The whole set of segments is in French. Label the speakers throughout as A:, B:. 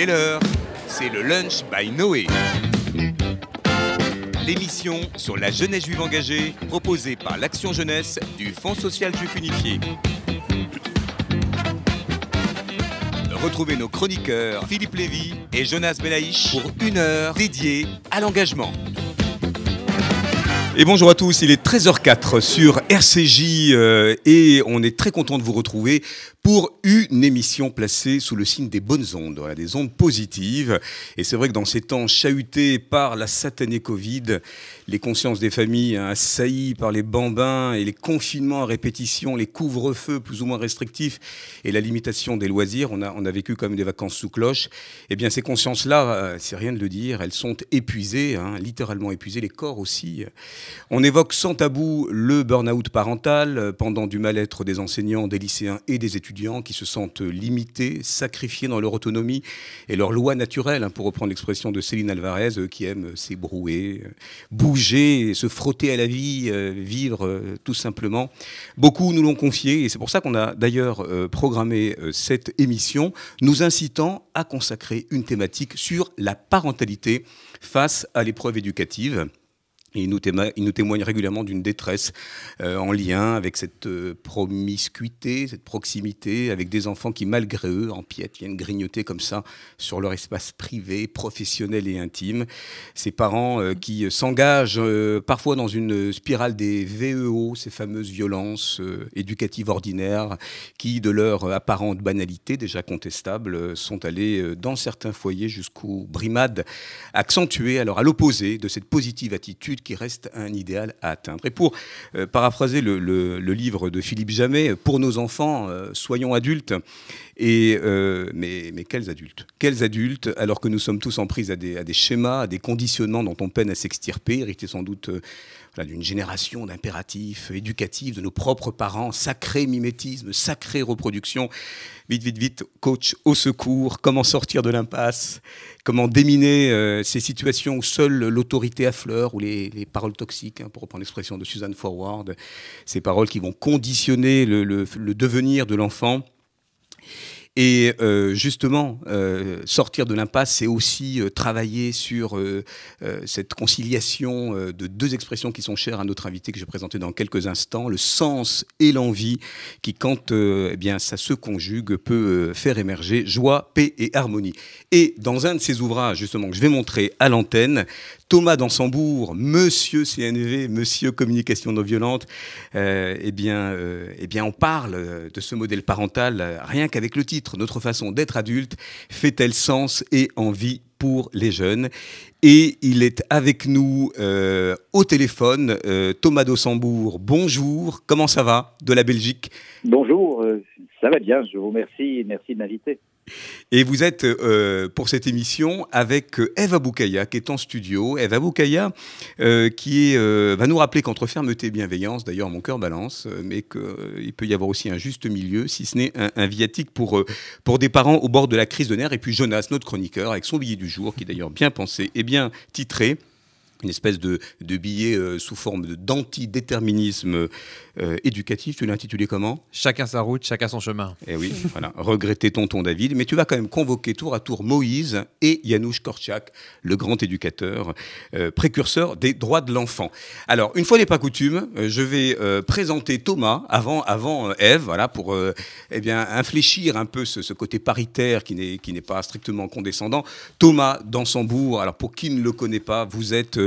A: Il l'heure, c'est le Lunch by Noé. L'émission sur la jeunesse juive engagée, proposée par l'Action Jeunesse du Fonds social juif unifié. Retrouvez nos chroniqueurs Philippe Lévy et Jonas Belaïch pour une heure dédiée à l'engagement. Et bonjour à tous, il est 13h04 sur RCJ euh, et on est très content de vous retrouver pour une émission placée sous le signe des bonnes ondes, des ondes positives. Et c'est vrai que dans ces temps chahutés par la satanée Covid, les consciences des familles assaillies par les bambins et les confinements à répétition, les couvre-feux plus ou moins restrictifs et la limitation des loisirs, on a, on a vécu comme des vacances sous cloche. Eh bien, ces consciences-là, euh, c'est rien de le dire, elles sont épuisées, hein, littéralement épuisées, les corps aussi. On évoque sans tabou le burn-out parental euh, pendant du mal-être des enseignants, des lycéens et des étudiants qui se sentent limités, sacrifiés dans leur autonomie et leur loi naturelle, hein, pour reprendre l'expression de Céline Alvarez, qui aime s'ébrouer, euh, bouger, se frotter à la vie, euh, vivre euh, tout simplement. Beaucoup nous l'ont confié et c'est pour ça qu'on a d'ailleurs programmé cette émission, nous incitant à consacrer une thématique sur la parentalité face à l'épreuve éducative. Et il nous, témoigne, régulièrement d'une détresse euh, en lien avec cette euh, promiscuité, cette proximité, avec des enfants qui, malgré eux, empiètent, viennent grignoter comme ça sur leur espace privé, professionnel et intime. Ces parents euh, qui s'engagent parfois dans une spirale des VEO, ces fameuses violences éducatives ordinaires, qui, de leur apparente banalité déjà contestable, sont allées dans certains foyers jusqu'aux brimades accentuées, alors à l'opposé de cette positive attitude qui reste un idéal à atteindre. Et pour euh, paraphraser le, livre de Philippe Jamet, pour nos enfants, euh, soyons adultes. Et, euh, mais, quels adultes? Quels adultes, alors que nous sommes tous en prise à des, à des schémas, à des conditionnements dont on peine à s'extirper, hérités sans doute d'une génération d'impératifs éducatifs de nos propres parents, sacré mimétisme, sacrée reproduction. Vite, vite, vite, coach au secours, comment sortir de l'impasse, comment déminer euh, ces situations où seule l'autorité affleure, ou les, paroles toxiques, hein, pour reprendre l'expression de Suzanne Forward, ces paroles qui vont conditionner le devenir de l'enfant. Et euh, justement, euh, sortir de l'impasse, c'est aussi euh, travailler sur cette conciliation de deux expressions qui sont chères à notre invité que je vais présenter dans quelques instants, le sens et l'envie, qui quand eh bien, ça se conjugue peut faire émerger joie, paix et harmonie. Et dans un de ces ouvrages, justement, que je vais montrer à l'antenne, Thomas Dansembourg, Monsieur CNV, Monsieur Communication non violente, eh, bien, eh bien, on parle de ce modèle parental rien qu'avec le titre notre façon d'être adulte fait-elle sens et envie pour les jeunes? Et il est avec nous euh, au téléphone, euh, Thomas Dossembourg. Bonjour, comment ça va de la Belgique?
B: Bonjour, euh, ça va bien, je vous remercie, merci de m'inviter.
A: Et vous êtes euh, pour cette émission avec euh, Eve Aboukaya qui est en studio. Eve Aboukaya euh, qui va nous rappeler qu'entre fermeté et bienveillance, d'ailleurs mon cœur balance, mais qu'il peut y avoir aussi un juste milieu, si ce n'est un, viatique pour, pour des parents au bord de la crise de nerfs. Et puis Jonas, notre chroniqueur, avec son billet du jour, qui est d'ailleurs bien pensé et bien titré une espèce de, de billet sous forme d'antidéterminisme euh, éducatif, tu l'as intitulé comment?
C: Chacun sa route, chacun son chemin.
A: Eh oui, voilà, regretter tonton David, mais tu vas quand même convoquer tour à tour Moïse et Janusz Korczak, le grand éducateur, euh, précurseur des droits de l'enfant. Alors, une fois n'est pas coutume, euh, je vais présenter Thomas avant, avant Eve, voilà, pour eh bien, infléchir un peu ce, côté paritaire qui n'est, qui n'est pas strictement condescendant. Thomas Dansembourg, alors pour qui ne le connaît pas, vous êtes,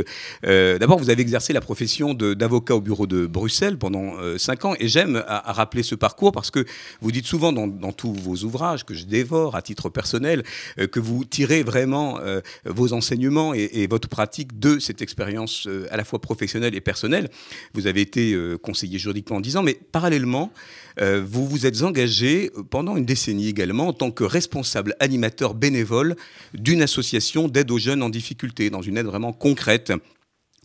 A: d'abord vous avez exercé la profession d'avocat au bureau de Bruxelles pendant 5 ans. Et j'aime rappeler ce parcours parce que vous dites souvent dans, tous vos ouvrages, que je dévore à titre personnel, euh, que vous tirez vraiment euh, vos enseignements et, votre pratique de cette expérience euh, à la fois professionnelle et personnelle. Vous avez été conseiller juridique pendant 10 ans, mais parallèlement, vous vous êtes engagé pendant une décennie également en tant que responsable animateur bénévole d'une association d'aide aux jeunes en difficulté, dans une aide vraiment concrète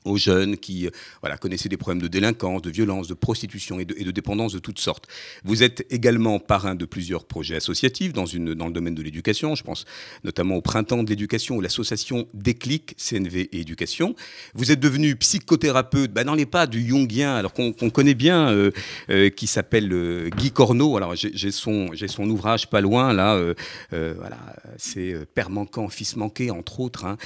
A: aux jeunes qui voilà, connaissaient des problèmes de délinquance, de violence, de prostitution et de, dépendance de toutes sortes. Vous êtes également parrain de plusieurs projets associatifs dans, une, dans le domaine de l'éducation. Je pense notamment au Printemps de l'éducation ou l'association Déclic, CNV et Éducation. Vous êtes devenu psychothérapeute bah, dans les pas du Jungien, alors qu'on connaît bien, euh, euh, qui s'appelle euh, Guy Corneau. Alors j'ai son, son ouvrage pas loin, là. voilà, C'est Père manquant, fils manqué, entre autres. Hein.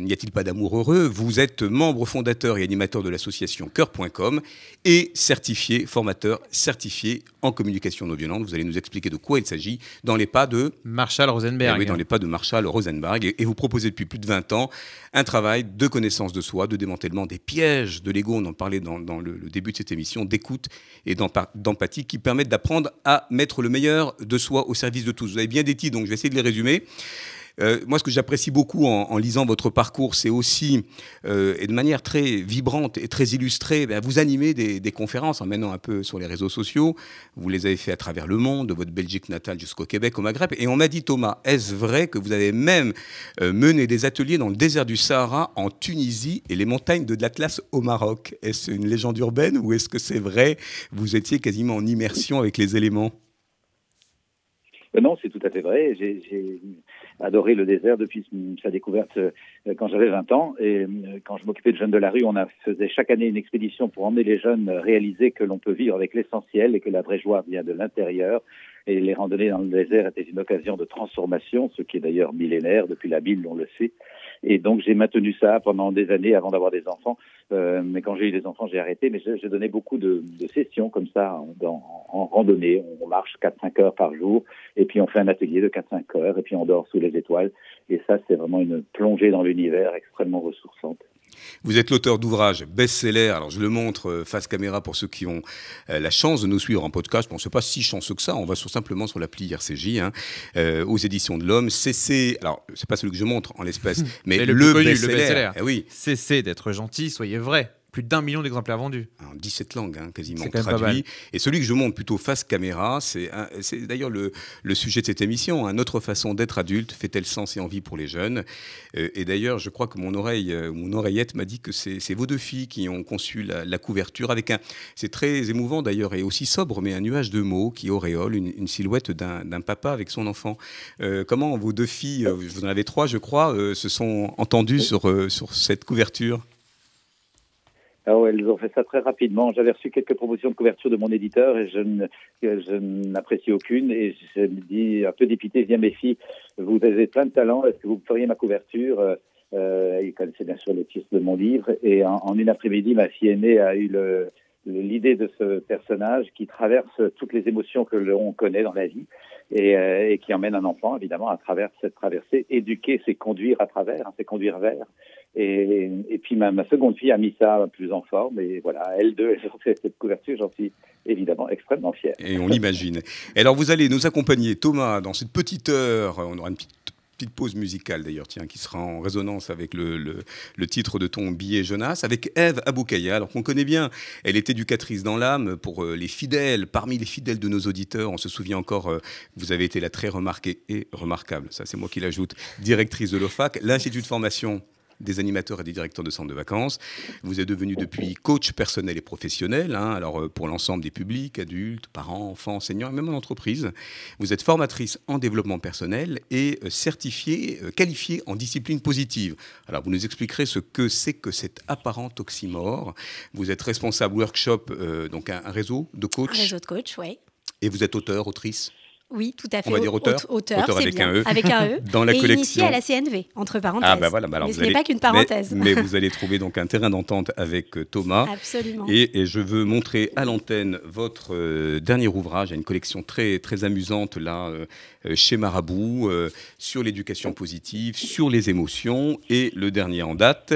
A: N'y a-t-il pas d'amour heureux? Vous êtes membre fondateur et animateur de l'association Cœur.com et certifié, formateur certifié en communication non violente. Vous allez nous expliquer de quoi il s'agit dans les pas de
C: Marshall Rosenberg.
A: Eh oui, dans les pas de Marshall Rosenberg. Et, vous proposez depuis plus de 20 ans un travail de connaissance de soi, de démantèlement des pièges de l'ego. On en parlait dans, le, le, début de cette émission, d'écoute et d'empathie qui permettent d'apprendre à mettre le meilleur de soi au service de tous. Vous avez bien des titres, donc je vais essayer de les résumer. Euh, moi, ce que j'apprécie beaucoup en, lisant votre parcours, c'est aussi, euh, et de manière très vibrante et très illustrée, ben, vous animez des, conférences en menant un peu sur les réseaux sociaux. Vous les avez fait à travers le monde, de votre Belgique natale jusqu'au Québec, au Maghreb. Et on m'a dit, Thomas, est-ce vrai que vous avez même euh, mené des ateliers dans le désert du Sahara, en Tunisie et les montagnes de l'Atlas au Maroc? Est-ce une légende urbaine ou est-ce que c'est vrai? Vous étiez quasiment en immersion avec les éléments
B: non, c'est tout à fait vrai. J'ai adoré le désert depuis sa découverte euh, quand j'avais 20 ans. Et euh, quand je m'occupais de jeunes de la rue, on a faisait chaque année une expédition pour emmener les jeunes réaliser que l'on peut vivre avec l'essentiel et que la vraie joie vient de l'intérieur. Et les randonnées dans le désert étaient une occasion de transformation, ce qui est d'ailleurs millénaire. Depuis la Bible, on le sait. Et donc j'ai maintenu ça pendant des années avant d'avoir des enfants. Euh, mais quand j'ai eu des enfants, j'ai arrêté. Mais j'ai donné beaucoup de, de, sessions comme ça en, en, randonnée. On marche 4-5 heures par jour et puis on fait un atelier de 4-5 heures et puis on dort sous les étoiles. Et ça, c'est vraiment une plongée dans l'univers extrêmement ressourçante.
A: Vous êtes l'auteur d'ouvrages best-seller. Alors, je le montre euh, face caméra pour ceux qui ont euh, la chance de nous suivre en podcast. Bon, c'est pas si chanceux que ça. On va sur, simplement sur l'appli RCJ, hein, euh, aux éditions de l'Homme. CC. Alors, c'est pas celui que je montre en l'espèce, mais, le, le best-seller.
C: eh oui. Cessez d'être gentil, soyez vrai plus d'un million d'exemplaires vendus.
A: En 17 langues, hein, quasiment traduit. Et celui que je montre plutôt face caméra, c'est d'ailleurs le, le, sujet de cette émission. Hein. Notre façon d'être adulte fait-elle sens et envie pour les jeunes? Euh, Et d'ailleurs, je crois que mon oreille, euh, mon oreillette m'a dit que c'est vos deux filles qui ont conçu la, couverture avec un. C'est très émouvant d'ailleurs et aussi sobre, mais un nuage de mots qui auréole une, silhouette d'un papa avec son enfant. Euh, comment vos deux filles, vous en avez trois, je crois, se sont entendues sur, sur cette couverture?
B: Ah elles ont fait ça très rapidement. J'avais reçu quelques propositions de couverture de mon éditeur et je, n'apprécie aucune. Et je me dis, un peu dépité, viens mes filles, vous avez plein de talent, est-ce que vous feriez ma couverture? Euh, Ils connaissaient bien sûr le titre de mon livre. Et en, une après-midi, ma fille aînée a eu l'idée de ce personnage qui traverse toutes les émotions que l'on connaît dans la vie et, euh, et, qui emmène un enfant évidemment à travers cette traversée. Éduquer, c'est conduire à travers, hein, c'est conduire vers. Et, puis ma, seconde fille a mis ça plus en forme. Et voilà, elle deux, elles ont fait cette couverture. J'en suis évidemment extrêmement fier.
A: Et on l'imagine. alors vous allez nous accompagner, Thomas, dans cette petite heure. On aura une petite petite pause musicale d'ailleurs, tiens, qui sera en résonance avec le, le, titre de ton billet Jonas, avec Eve Aboukaya, alors qu'on connaît bien. Elle est éducatrice dans l'âme pour euh, les fidèles, parmi les fidèles de nos auditeurs. On se souvient encore, euh, vous avez été là très remarquée et remarquable, ça c'est moi qui l'ajoute, directrice de l'OFAC, l'Institut de formation des animateurs et des directeurs de centres de vacances. Vous êtes devenu depuis coach personnel et professionnel, hein, alors euh, pour l'ensemble des publics, adultes, parents, enfants, enseignants et même en entreprise. Vous êtes formatrice en développement personnel et euh, certifiée, euh, qualifiée en discipline positive. Alors vous nous expliquerez ce que c'est que cet apparent oxymore. Vous êtes responsable workshop, donc un, réseau de coach?
D: Un réseau de coach, oui.
A: Et vous êtes auteur, autrice?
D: Oui, tout à fait.
A: On va dire auteur.
D: Auteur, avec un E. Avec un E.
A: Dans la
D: et
A: collection.
D: initié à la CNV, entre parenthèses.
A: Ah bah voilà, bah alors
D: mais ce n'est pas qu'une parenthèse.
A: Mais, vous allez trouver donc un terrain d'entente avec euh, Thomas.
D: Absolument.
A: Et, je veux montrer à l'antenne votre euh, dernier ouvrage. Il y a une collection très, très amusante là, euh, chez Marabout, sur l'éducation positive, sur les émotions. Et le dernier en date,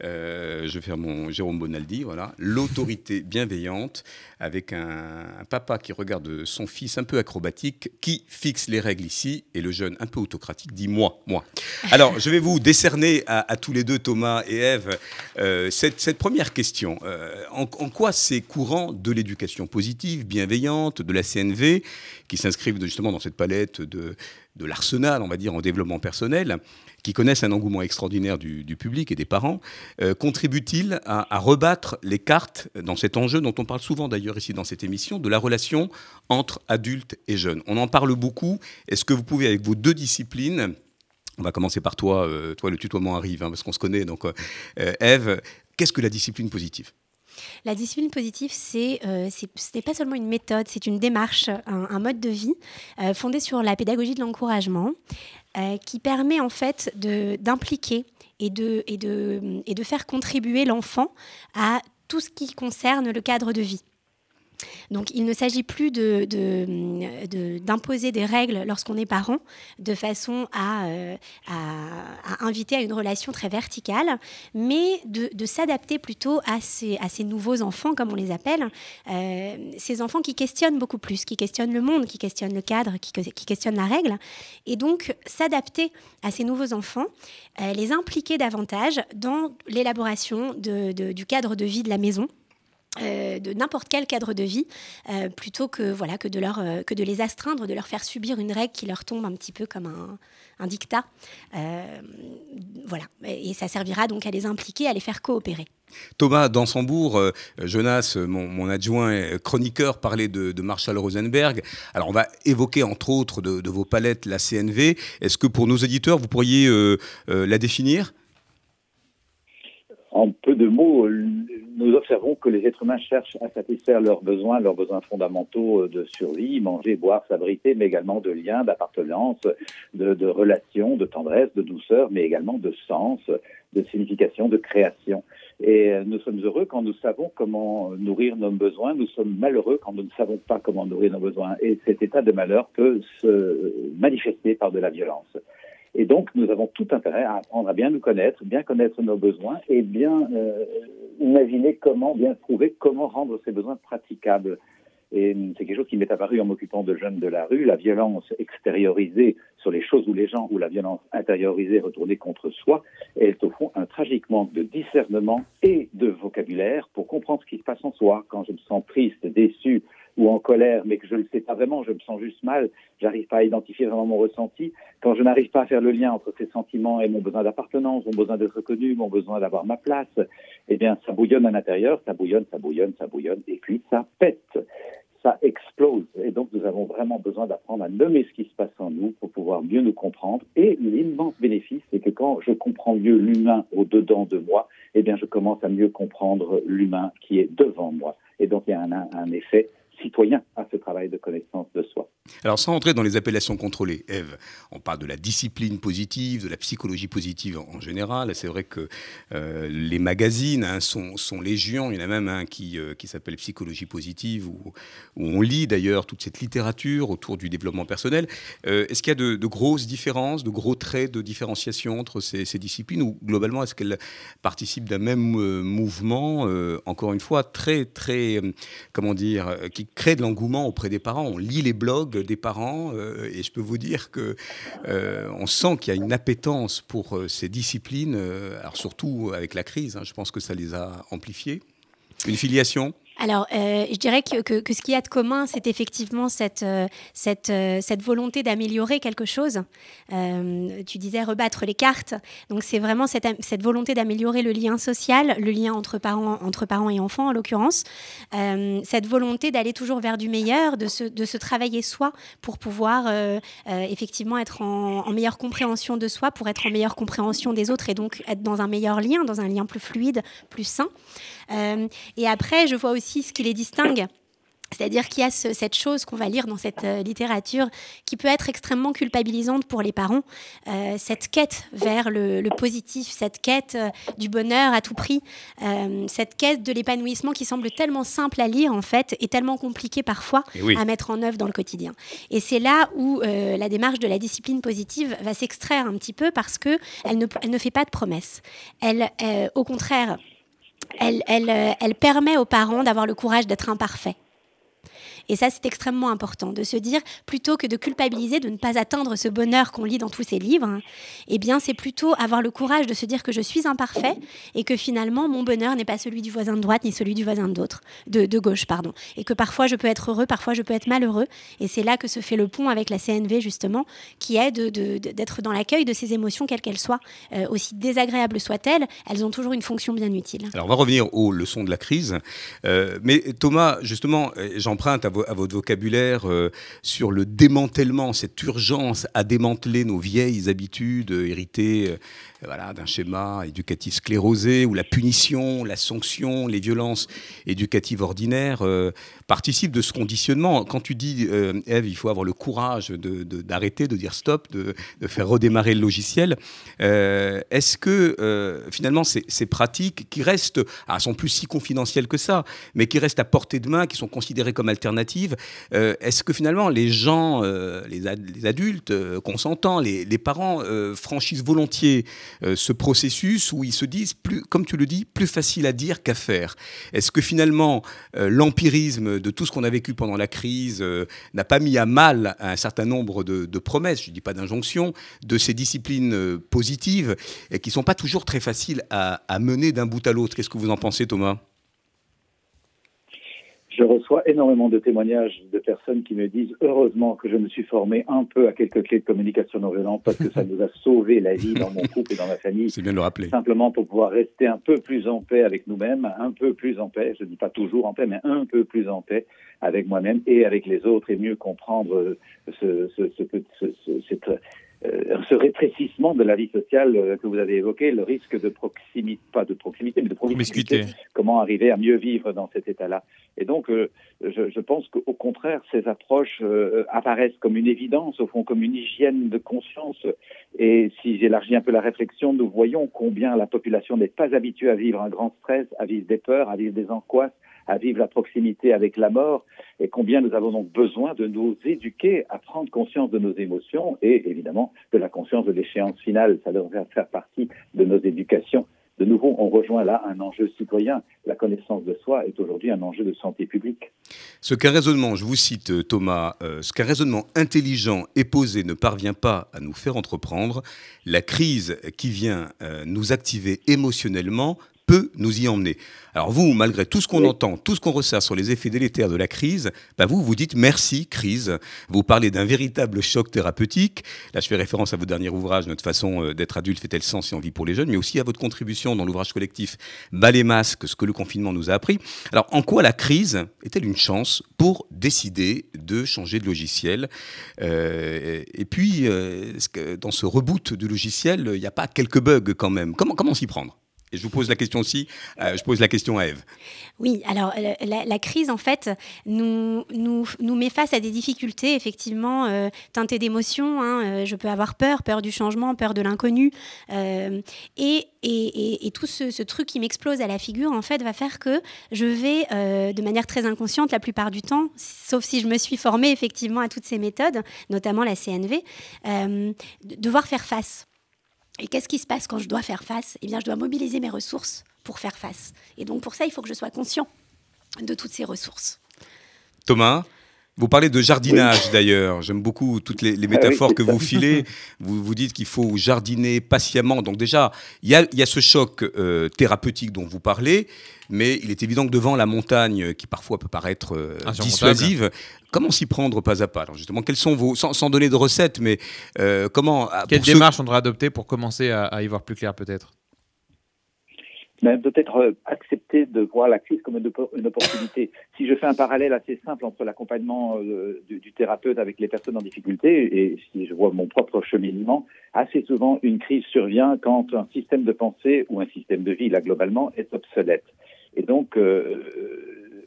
A: je vais faire mon Jérôme Bonaldi, voilà, l'autorité bienveillante avec un, papa qui regarde son fils un peu acrobatique, qui fixe les règles ici, et le jeune un peu autocratique dit moi, moi. Alors, je vais vous décerner à, tous les deux, Thomas et Eve, euh, cette, première question. Euh, en, quoi c'est courant de l'éducation positive, bienveillante, de la CNV, qui s'inscrivent justement dans cette palette de l'arsenal, on va dire, en développement personnel qui connaissent un engouement extraordinaire du, public et des parents, contribuent-ils à, rebattre les cartes dans cet enjeu dont on parle souvent d'ailleurs ici dans cette émission, de la relation entre adultes et jeunes? On en parle beaucoup. Est-ce que vous pouvez, avec vos deux disciplines, on va commencer par toi, toi le tutoiement arrive, hein, parce qu'on se connaît, donc Eve, qu'est-ce que la discipline positive?
D: La discipline positive, euh, ce n'est pas seulement une méthode, c'est une démarche, un, mode de vie euh, fondé sur la pédagogie de l'encouragement euh, qui permet en fait d'impliquer et de faire contribuer l'enfant à tout ce qui concerne le cadre de vie. Donc il ne s'agit plus d'imposer de, des règles lorsqu'on est parent de façon euh, à, inviter à une relation très verticale, mais de, s'adapter plutôt à ces, nouveaux enfants, comme on les appelle, euh, ces enfants qui questionnent beaucoup plus, qui questionnent le monde, qui questionnent le cadre, qui, qui questionnent la règle. Et donc s'adapter à ces nouveaux enfants, euh, les impliquer davantage dans l'élaboration du cadre de vie de la maison euh, de n'importe quel cadre de vie, euh, plutôt que, voilà, que, de leur, euh, que de les astreindre, de leur faire subir une règle qui leur tombe un petit peu comme un, un dictat. voilà. Et ça servira donc à les impliquer, à les faire coopérer.
A: Thomas Dansembourg, Jonas, mon, adjoint chroniqueur, parlait de, Marshall Rosenberg. Alors on va évoquer entre autres de, de vos palettes la CNV. Est-ce que pour nos éditeurs, vous pourriez la définir?
B: En peu de mots, nous observons que les êtres humains cherchent à satisfaire leurs besoins, leurs besoins fondamentaux de survie, manger, boire, s'abriter, mais également de liens, d'appartenance, de, relations, de tendresse, de douceur, mais également de sens, de signification, de création. Et nous sommes heureux quand nous savons comment nourrir nos besoins, nous sommes malheureux quand nous ne savons pas comment nourrir nos besoins. Et cet état de malheur peut se manifester par de la violence. Et donc, nous avons tout intérêt à apprendre à bien nous connaître, bien connaître nos besoins et bien euh, imaginer comment, bien trouver comment rendre ces besoins praticables. Et c'est quelque chose qui m'est apparu en m'occupant de jeunes de la rue, la violence extériorisée sur les choses ou les gens, ou la violence intériorisée retournée contre soi, est au fond un tragique manque de discernement et de vocabulaire pour comprendre ce qui se passe en soi. Quand je me sens triste, déçu, ou en colère, mais que je ne le sais pas vraiment, je me sens juste mal, j'arrive pas à identifier vraiment mon ressenti, quand je n'arrive pas à faire le lien entre ces sentiments et mon besoin d'appartenance, mon besoin d'être connu, mon besoin d'avoir ma place, eh bien, ça bouillonne à l'intérieur, ça bouillonne, ça bouillonne, ça bouillonne, et puis ça pète, ça explose. Et donc, nous avons vraiment besoin d'apprendre à nommer ce qui se passe en nous pour pouvoir mieux nous comprendre. Et l'immense bénéfice, c'est que quand je comprends mieux l'humain au-dedans de moi, eh bien, je commence à mieux comprendre l'humain qui est devant moi. Et donc, il y a un, un effet citoyen à ce travail de connaissance de soi.
A: Alors sans entrer dans les appellations contrôlées, Eve, on parle de la discipline positive, de la psychologie positive en, général. C'est vrai que euh, les magazines hein, sont, sont, légion. Il y en a même un qui, euh, qui s'appelle Psychologie positive, où, on lit d'ailleurs toute cette littérature autour du développement personnel. Euh, est-ce qu'il y a de, grosses différences, de gros traits de différenciation entre ces, ces disciplines, ou globalement est-ce qu'elles participent d'un même mouvement, encore une fois, très, très, comment dire, qui crée de l'engouement auprès des parents On lit les blogs des parents euh, et je peux vous dire que euh, on sent qu'il y a une appétence pour euh, ces disciplines, alors surtout avec la crise, hein, je pense que ça les a amplifiées. Une filiation?
D: Alors, euh, je dirais que, que, ce qu'il y a de commun, c'est effectivement cette, euh, euh, cette volonté d'améliorer quelque chose. tu disais rebattre les cartes. Donc, c'est vraiment cette, cette volonté d'améliorer le lien social, le lien entre parents, entre parents et enfants, en l'occurrence. cette volonté d'aller toujours vers du meilleur, de se, de se travailler soi pour pouvoir effectivement être en, en, meilleure compréhension de soi, pour être en meilleure compréhension des autres et donc être dans un meilleur lien, dans un lien plus fluide, plus sain. et après, je vois aussi ce qui les distingue. C'est-à-dire qu'il y a cette chose qu'on va lire dans cette euh, littérature qui peut être extrêmement culpabilisante pour les parents, euh, cette quête vers le, positif, cette quête euh, du bonheur à tout prix, cette quête de l'épanouissement qui semble tellement simple à lire en fait et tellement compliqué parfois eh à mettre en œuvre dans le quotidien. Et c'est là où la démarche de la discipline positive va s'extraire un petit peu parce que elle ne, elle ne fait pas de promesses. Elle, au contraire, euh, elle permet aux parents d'avoir le courage d'être imparfaits Et ça, c'est extrêmement important de se dire, plutôt que de culpabiliser de ne pas atteindre ce bonheur qu'on lit dans tous ces livres, hein, eh bien, c'est plutôt avoir le courage de se dire que je suis imparfait et que finalement, mon bonheur n'est pas celui du voisin de droite ni celui du voisin d'autre, de, gauche, pardon. Et que parfois, je peux être heureux, parfois, je peux être malheureux. Et c'est là que se fait le pont avec la CNV, justement, qui est d'être dans l'accueil de ces émotions, quelles qu'elles soient, euh, aussi désagréables soient-elles, elles ont toujours une fonction bien utile.
A: Alors, on va revenir aux leçons de la crise. Euh, mais Thomas, justement, euh, j'emprunte à, votre vocabulaire sur le démantèlement, cette urgence à démanteler nos vieilles habitudes héritées voilà, d'un schéma éducatif sclérosé où la punition, la sanction, les violences éducatives ordinaires participent de ce conditionnement. Quand tu dis, Eve, il faut avoir le courage d'arrêter, de, dire stop, de, faire redémarrer le logiciel, est-ce que finalement ces, ces, pratiques qui restent, ah, sont plus si confidentielles que ça, mais qui restent à portée de main, qui sont considérées comme alternatives, est-ce que finalement les gens, les, adultes consentants, les, les parents franchissent volontiers ce processus où ils se disent, comme tu le dis, plus facile à dire qu'à faire? Est-ce que finalement l'empirisme de tout ce qu'on a vécu pendant la crise n'a pas mis à mal un certain nombre de, promesses, je ne dis pas d'injonctions, de ces disciplines positives et qui ne sont pas toujours très faciles à mener d'un bout à l'autre? Qu'est-ce que vous en pensez, Thomas?
B: Je reçois énormément de témoignages de personnes qui me disent heureusement que je me suis formé un peu à quelques clés de communication non violente parce que ça nous a sauvé la vie dans mon couple et dans ma famille.
A: C'est bien de le rappeler.
B: Simplement pour pouvoir rester un peu plus en paix avec nous-mêmes, un peu plus en paix, je ne dis pas toujours en paix, mais un peu plus en paix avec moi-même et avec les autres et mieux comprendre ce, ce, ce, ce cette euh, ce rétrécissement de la vie sociale euh, que vous avez évoqué, le risque de proximité, pas de proximité, mais de proximité, comment arriver à mieux vivre dans cet état-là. Et donc, euh, je, je, pense qu'au contraire, ces approches apparaissent comme une évidence, au fond, comme une hygiène de conscience. Et si j'élargis un peu la réflexion, nous voyons combien la population n'est pas habituée à vivre un grand stress, à vivre des peurs, à vivre des angoisses, à vivre la proximité avec la mort et combien nous avons donc besoin de nous éduquer à prendre conscience de nos émotions et évidemment de la conscience de l'échéance finale. Ça devrait faire partie de nos éducations. De nouveau, on rejoint là un enjeu citoyen. La connaissance de soi est aujourd'hui un enjeu de santé publique.
A: Ce qu'un raisonnement, je vous cite Thomas, euh, ce qu'un raisonnement intelligent et posé ne parvient pas à nous faire entreprendre, la crise qui vient euh, nous activer émotionnellement peut nous y emmener. Alors vous, malgré tout ce qu'on entend, tout ce qu'on ressent sur les effets délétères de la crise, bah vous, vous dites merci crise. Vous parlez d'un véritable choc thérapeutique. Là, je fais référence à votre dernier ouvrage, Notre façon euh, d'être adulte fait-elle sens et envie pour les jeunes, mais aussi à votre contribution dans l'ouvrage collectif Bas les masques, ce que le confinement nous a appris. Alors, en quoi la crise est-elle une chance pour décider de changer de logiciel euh, Et puis, euh, dans ce reboot du logiciel, il n'y a pas quelques bugs quand même? Comment, comment s'y prendre? Je vous pose la question aussi, euh, je pose la question à Eve.
D: Oui, alors la, crise, en fait, nous, met face à des difficultés, effectivement, euh, teintées d'émotions. Hein, euh, je peux avoir peur, peur du changement, peur de l'inconnu. et, tout ce, truc qui m'explose à la figure, en fait, va faire que je vais, de manière très inconsciente, la plupart du temps, sauf si je me suis formée, effectivement, à toutes ces méthodes, notamment la CNV, devoir faire face. Et qu'est-ce qui se passe quand je dois faire face? Eh bien, je dois mobiliser mes ressources pour faire face. Et donc, pour ça, il faut que je sois conscient de toutes ces ressources.
A: Thomas? Vous parlez de jardinage d'ailleurs. J'aime beaucoup toutes les, ah métaphores que vous filez. Vous, vous dites qu'il faut jardiner patiemment. Donc déjà, il y a, ce choc euh, thérapeutique dont vous parlez, mais il est évident que devant la montagne, qui parfois peut paraître euh, dissuasive, comment s'y prendre pas à pas? Alors justement, quels sont vos, sans, donner de recettes, mais euh, comment
C: Quelle démarche on devrait adopter pour commencer à y voir plus clair peut-être?
B: Mais peut-être euh, accepter de voir la crise comme une, opportunité. Si je fais un parallèle assez simple entre l'accompagnement euh, du, du, thérapeute avec les personnes en difficulté et si je vois mon propre cheminement, assez souvent une crise survient quand un système de pensée ou un système de vie, là globalement, est obsolète. Et donc, euh,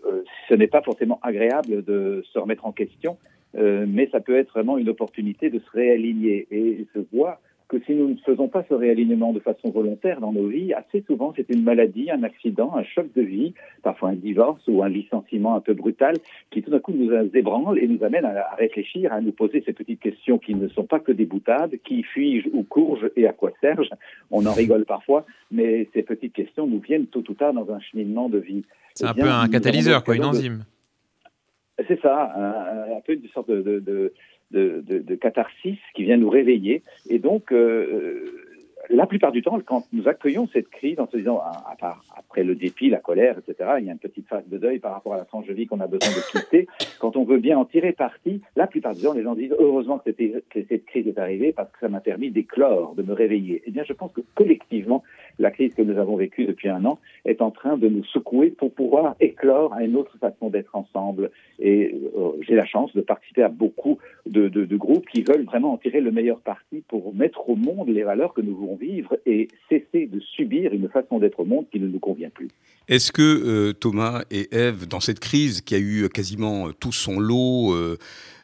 B: euh ce n'est pas forcément agréable de se remettre en question, euh, mais ça peut être vraiment une opportunité de se réaligner. Et je vois que si nous ne faisons pas ce réalignement de façon volontaire dans nos vies, assez souvent c'est une maladie, un accident, un choc de vie, parfois un divorce ou un licenciement un peu brutal qui tout d'un coup nous ébranle et nous amène à, réfléchir, à nous poser ces petites questions qui ne sont pas que des boutades, qui fuis-je ou cours-je et à quoi sers-je? On en rigole parfois, mais ces petites questions nous viennent tôt ou tard dans un cheminement de vie.
C: C'est un peu un catalyseur, quoi, une enzyme.
B: C'est ça, un, peu une sorte de, de, de, de, catharsis qui vient nous réveiller. Et donc, la plupart du temps, quand nous accueillons cette crise en se disant, à, à part après le dépit, la colère, etc., il y a une petite phase de deuil par rapport à la tranche de vie qu'on a besoin de quitter. quand on veut bien en tirer parti, la plupart du temps, les gens disent, heureusement que, que cette crise est arrivée parce que ça m'a permis d'éclore, de me réveiller. Eh bien, je pense que collectivement, la crise que nous avons vécue depuis un an est en train de nous secouer pour pouvoir éclore à une autre façon d'être ensemble. Et euh, j'ai la chance de participer à beaucoup de, groupes qui veulent vraiment en tirer le meilleur parti pour mettre au monde les valeurs que nous voulons vivre et cesser de subir une façon d'être au monde qui ne nous convient plus.
A: Est-ce que euh, Thomas et Ève, dans cette crise qui a eu quasiment tout son lot, euh, euh,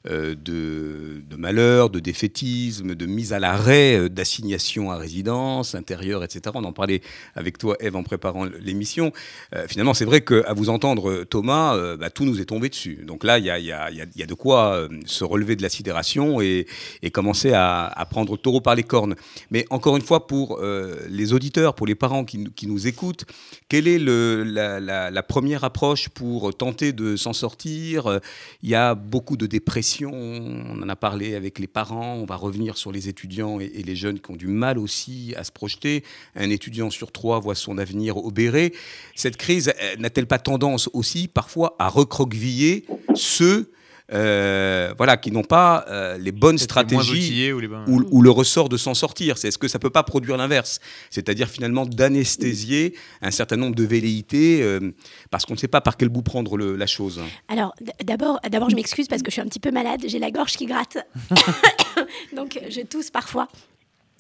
A: de, de, malheur, de défaitisme, de mise à l'arrêt, euh, d'assignation à résidence intérieure, etc. On en parlait avec toi, Eve, en préparant l'émission. Euh, finalement, c'est vrai qu'à vous entendre, Thomas, bah, tout nous est tombé dessus. Donc là, il y a, y, a, y a, de quoi se relever de la sidération et, commencer à, prendre le taureau par les cornes. Mais encore une fois, pour les auditeurs, pour les parents qui, nous écoutent, quelle est la, la, première approche pour tenter de s'en sortir? Il y a beaucoup de dépression on en a parlé avec les parents, on va revenir sur les étudiants et, les jeunes qui ont du mal aussi à se projeter. Un étudiant sur trois voit son avenir obéré. Cette crise n'a-t-elle pas tendance aussi parfois à recroqueviller ceux euh, voilà, qui n'ont pas euh, les bonnes stratégies ou, le ressort de s'en sortir. C'est est-ce que ça peut pas produire l'inverse, c'est-à-dire finalement d'anesthésier un certain nombre de velléités euh, parce qu'on ne sait pas par quel bout prendre la chose.
D: Alors d'abord, d'abord je m'excuse parce que je suis un petit peu malade, j'ai la gorge qui gratte, donc je tousse parfois.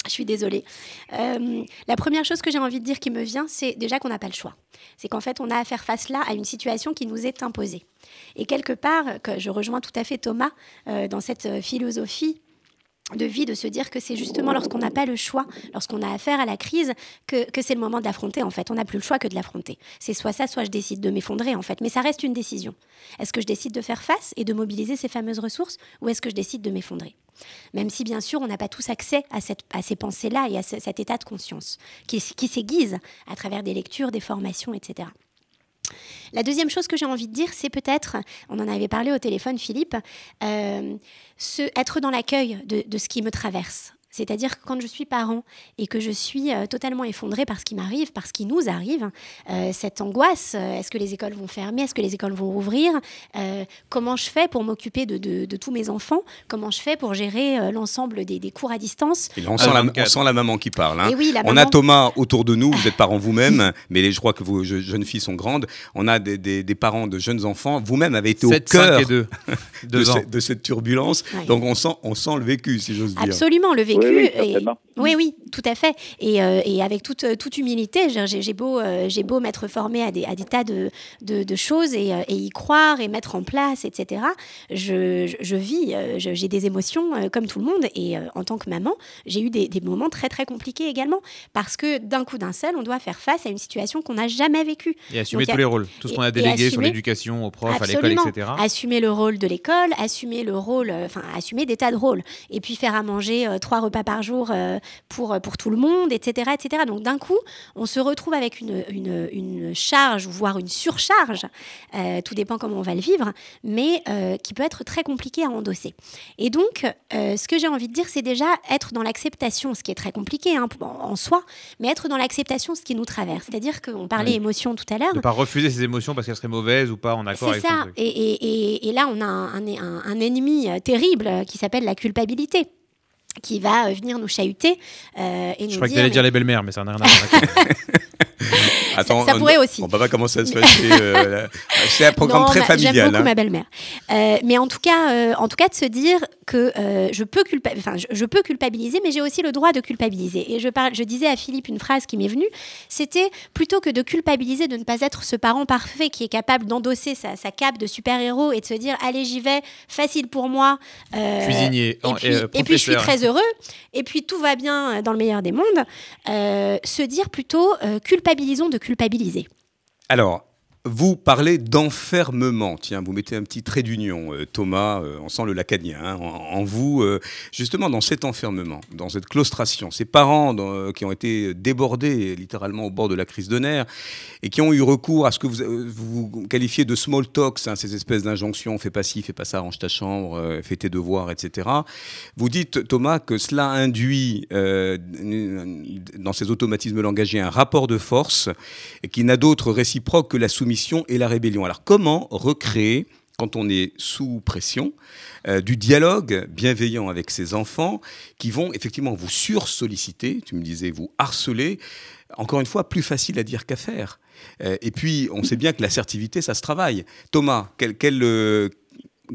D: Je suis désolée. Euh, la première chose que j'ai envie de dire qui me vient, c'est déjà qu'on n'a pas le choix. C'est qu'en fait, on a à faire face là à une situation qui nous est imposée. Et quelque part, que je rejoins tout à fait Thomas euh, dans cette philosophie de vie, de se dire que c'est justement lorsqu'on n'a pas le choix, lorsqu'on a affaire à la crise, que, c'est le moment de l'affronter, en fait. On n'a plus le choix que de l'affronter. C'est soit ça, soit je décide de m'effondrer, en fait. Mais ça reste une décision. Est-ce que je décide de faire face et de mobiliser ces fameuses ressources, ou est-ce que je décide de m'effondrer? Même si, bien sûr, on n'a pas tous accès à, cette, à ces pensées-là et à cet état de conscience, qui, qui s'aiguise à travers des lectures, des formations, etc. La deuxième chose que j'ai envie de dire, c'est peut-être, on en avait parlé au téléphone, Philippe, euh, être dans l'accueil de, ce qui me traverse. C'est-à-dire que quand je suis parent et que je suis euh, totalement effondrée par ce qui m'arrive, par ce qui nous arrive, euh, cette angoisse, euh, est-ce que les écoles vont fermer, est-ce que les écoles vont rouvrir, comment je fais pour m'occuper de, tous mes enfants, comment je fais pour gérer l'ensemble des, cours à distance.
A: on, sent la, maman qui parle. Hein. on a Thomas autour de nous, vous êtes parents vous-même, mais je crois que vos jeunes filles sont grandes. On a des, parents de jeunes enfants. Vous-même avez été au cœur de, cette turbulence. Donc on sent, on sent le vécu, si j'ose dire.
D: Absolument, le vécu oui, oui, tout à fait. Et, euh, avec toute, toute humilité, j'ai beau, euh, j'ai beau m'être formée à des, à des tas de, de, choses et, euh, et, y croire et mettre en place, etc. Je, je vis, j'ai des émotions comme tout le monde. Et en tant que maman, j'ai eu des, des, moments très, très compliqués également. Parce que d'un coup d'un seul, on doit faire face à une situation qu'on n'a jamais vécue.
C: Et assumer tous les rôles. Tout ce qu'on a délégué sur l'éducation, aux profs, à l'école, etc.
D: Assumer le rôle de l'école, assumer le rôle, enfin, assumer des tas de rôles. Et puis faire à manger trois repas par jour euh, pour, pour tout le monde, etc. etc. Donc d'un coup, on se retrouve avec une, une, charge, voire une surcharge, euh, tout dépend comment on va le vivre, mais euh, qui peut être très compliqué à endosser. Et donc, ce que j'ai envie de dire, c'est déjà être dans l'acceptation, ce qui est très compliqué hein, en soi, mais être dans l'acceptation de ce qui nous traverse. C'est-à-dire qu'on parlait émotions tout à l'heure.
C: Ne pas refuser ces émotions parce qu'elles seraient mauvaises ou pas en accord avec
D: C'est ça. Et, et, et, là, on a un, un, un ennemi terrible qui s'appelle la culpabilité qui va euh, venir nous chahuter
C: euh,
D: et
C: Je crois que tu allais dire les belles-mères, mais ça n'a rien à voir.
D: Attends, ça, pourrait aussi.
A: On va pas commencer à se fâcher. Euh, c'est un programme très familial.
D: J'aime beaucoup hein. ma belle-mère. Euh, mais en tout cas, euh, en tout cas, de se dire que je peux enfin, je, peux culpabiliser, mais j'ai aussi le droit de culpabiliser. Et je parle, je disais à Philippe une phrase qui m'est venue. C'était plutôt que de culpabiliser de ne pas être ce parent parfait qui est capable d'endosser sa, sa cape de super-héros et de se dire allez j'y vais, facile pour moi.
C: Cuisinier.
D: Et puis, et puis je suis très heureux. Et puis tout va bien dans le meilleur des mondes. se dire plutôt culpabilisons de culpabiliser.
A: Alors, Vous parlez d'enfermement. Tiens, vous mettez un petit trait d'union, euh, Thomas. Euh, on sent le lacanien hein, en, vous. Euh, justement, dans cet enfermement, dans cette claustration, ces parents qui ont été débordés littéralement au bord de la crise de nerfs et qui ont eu recours à ce que vous, vous qualifiez de small talks, hein, ces espèces d'injonctions fais pas ci, fais pas ça, range ta chambre, fais tes devoirs, etc. Vous dites, Thomas, que cela induit dans ces automatismes langagiers un rapport de force qui n'a d'autre réciproque que la soumission et la rébellion. Alors comment recréer quand on est sous pression, euh, du dialogue bienveillant avec ses enfants qui vont effectivement vous sursolliciter, tu me disais vous harceler, encore une fois, plus facile à dire qu'à faire. Euh, et puis, on sait bien que l'assertivité, ça se travaille. Thomas, quelle, quelle, euh,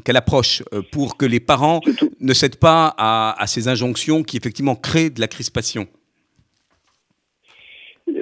A: quelle approche pour que les parents ne cèdent pas à, à ces injonctions qui effectivement créent de la crispation?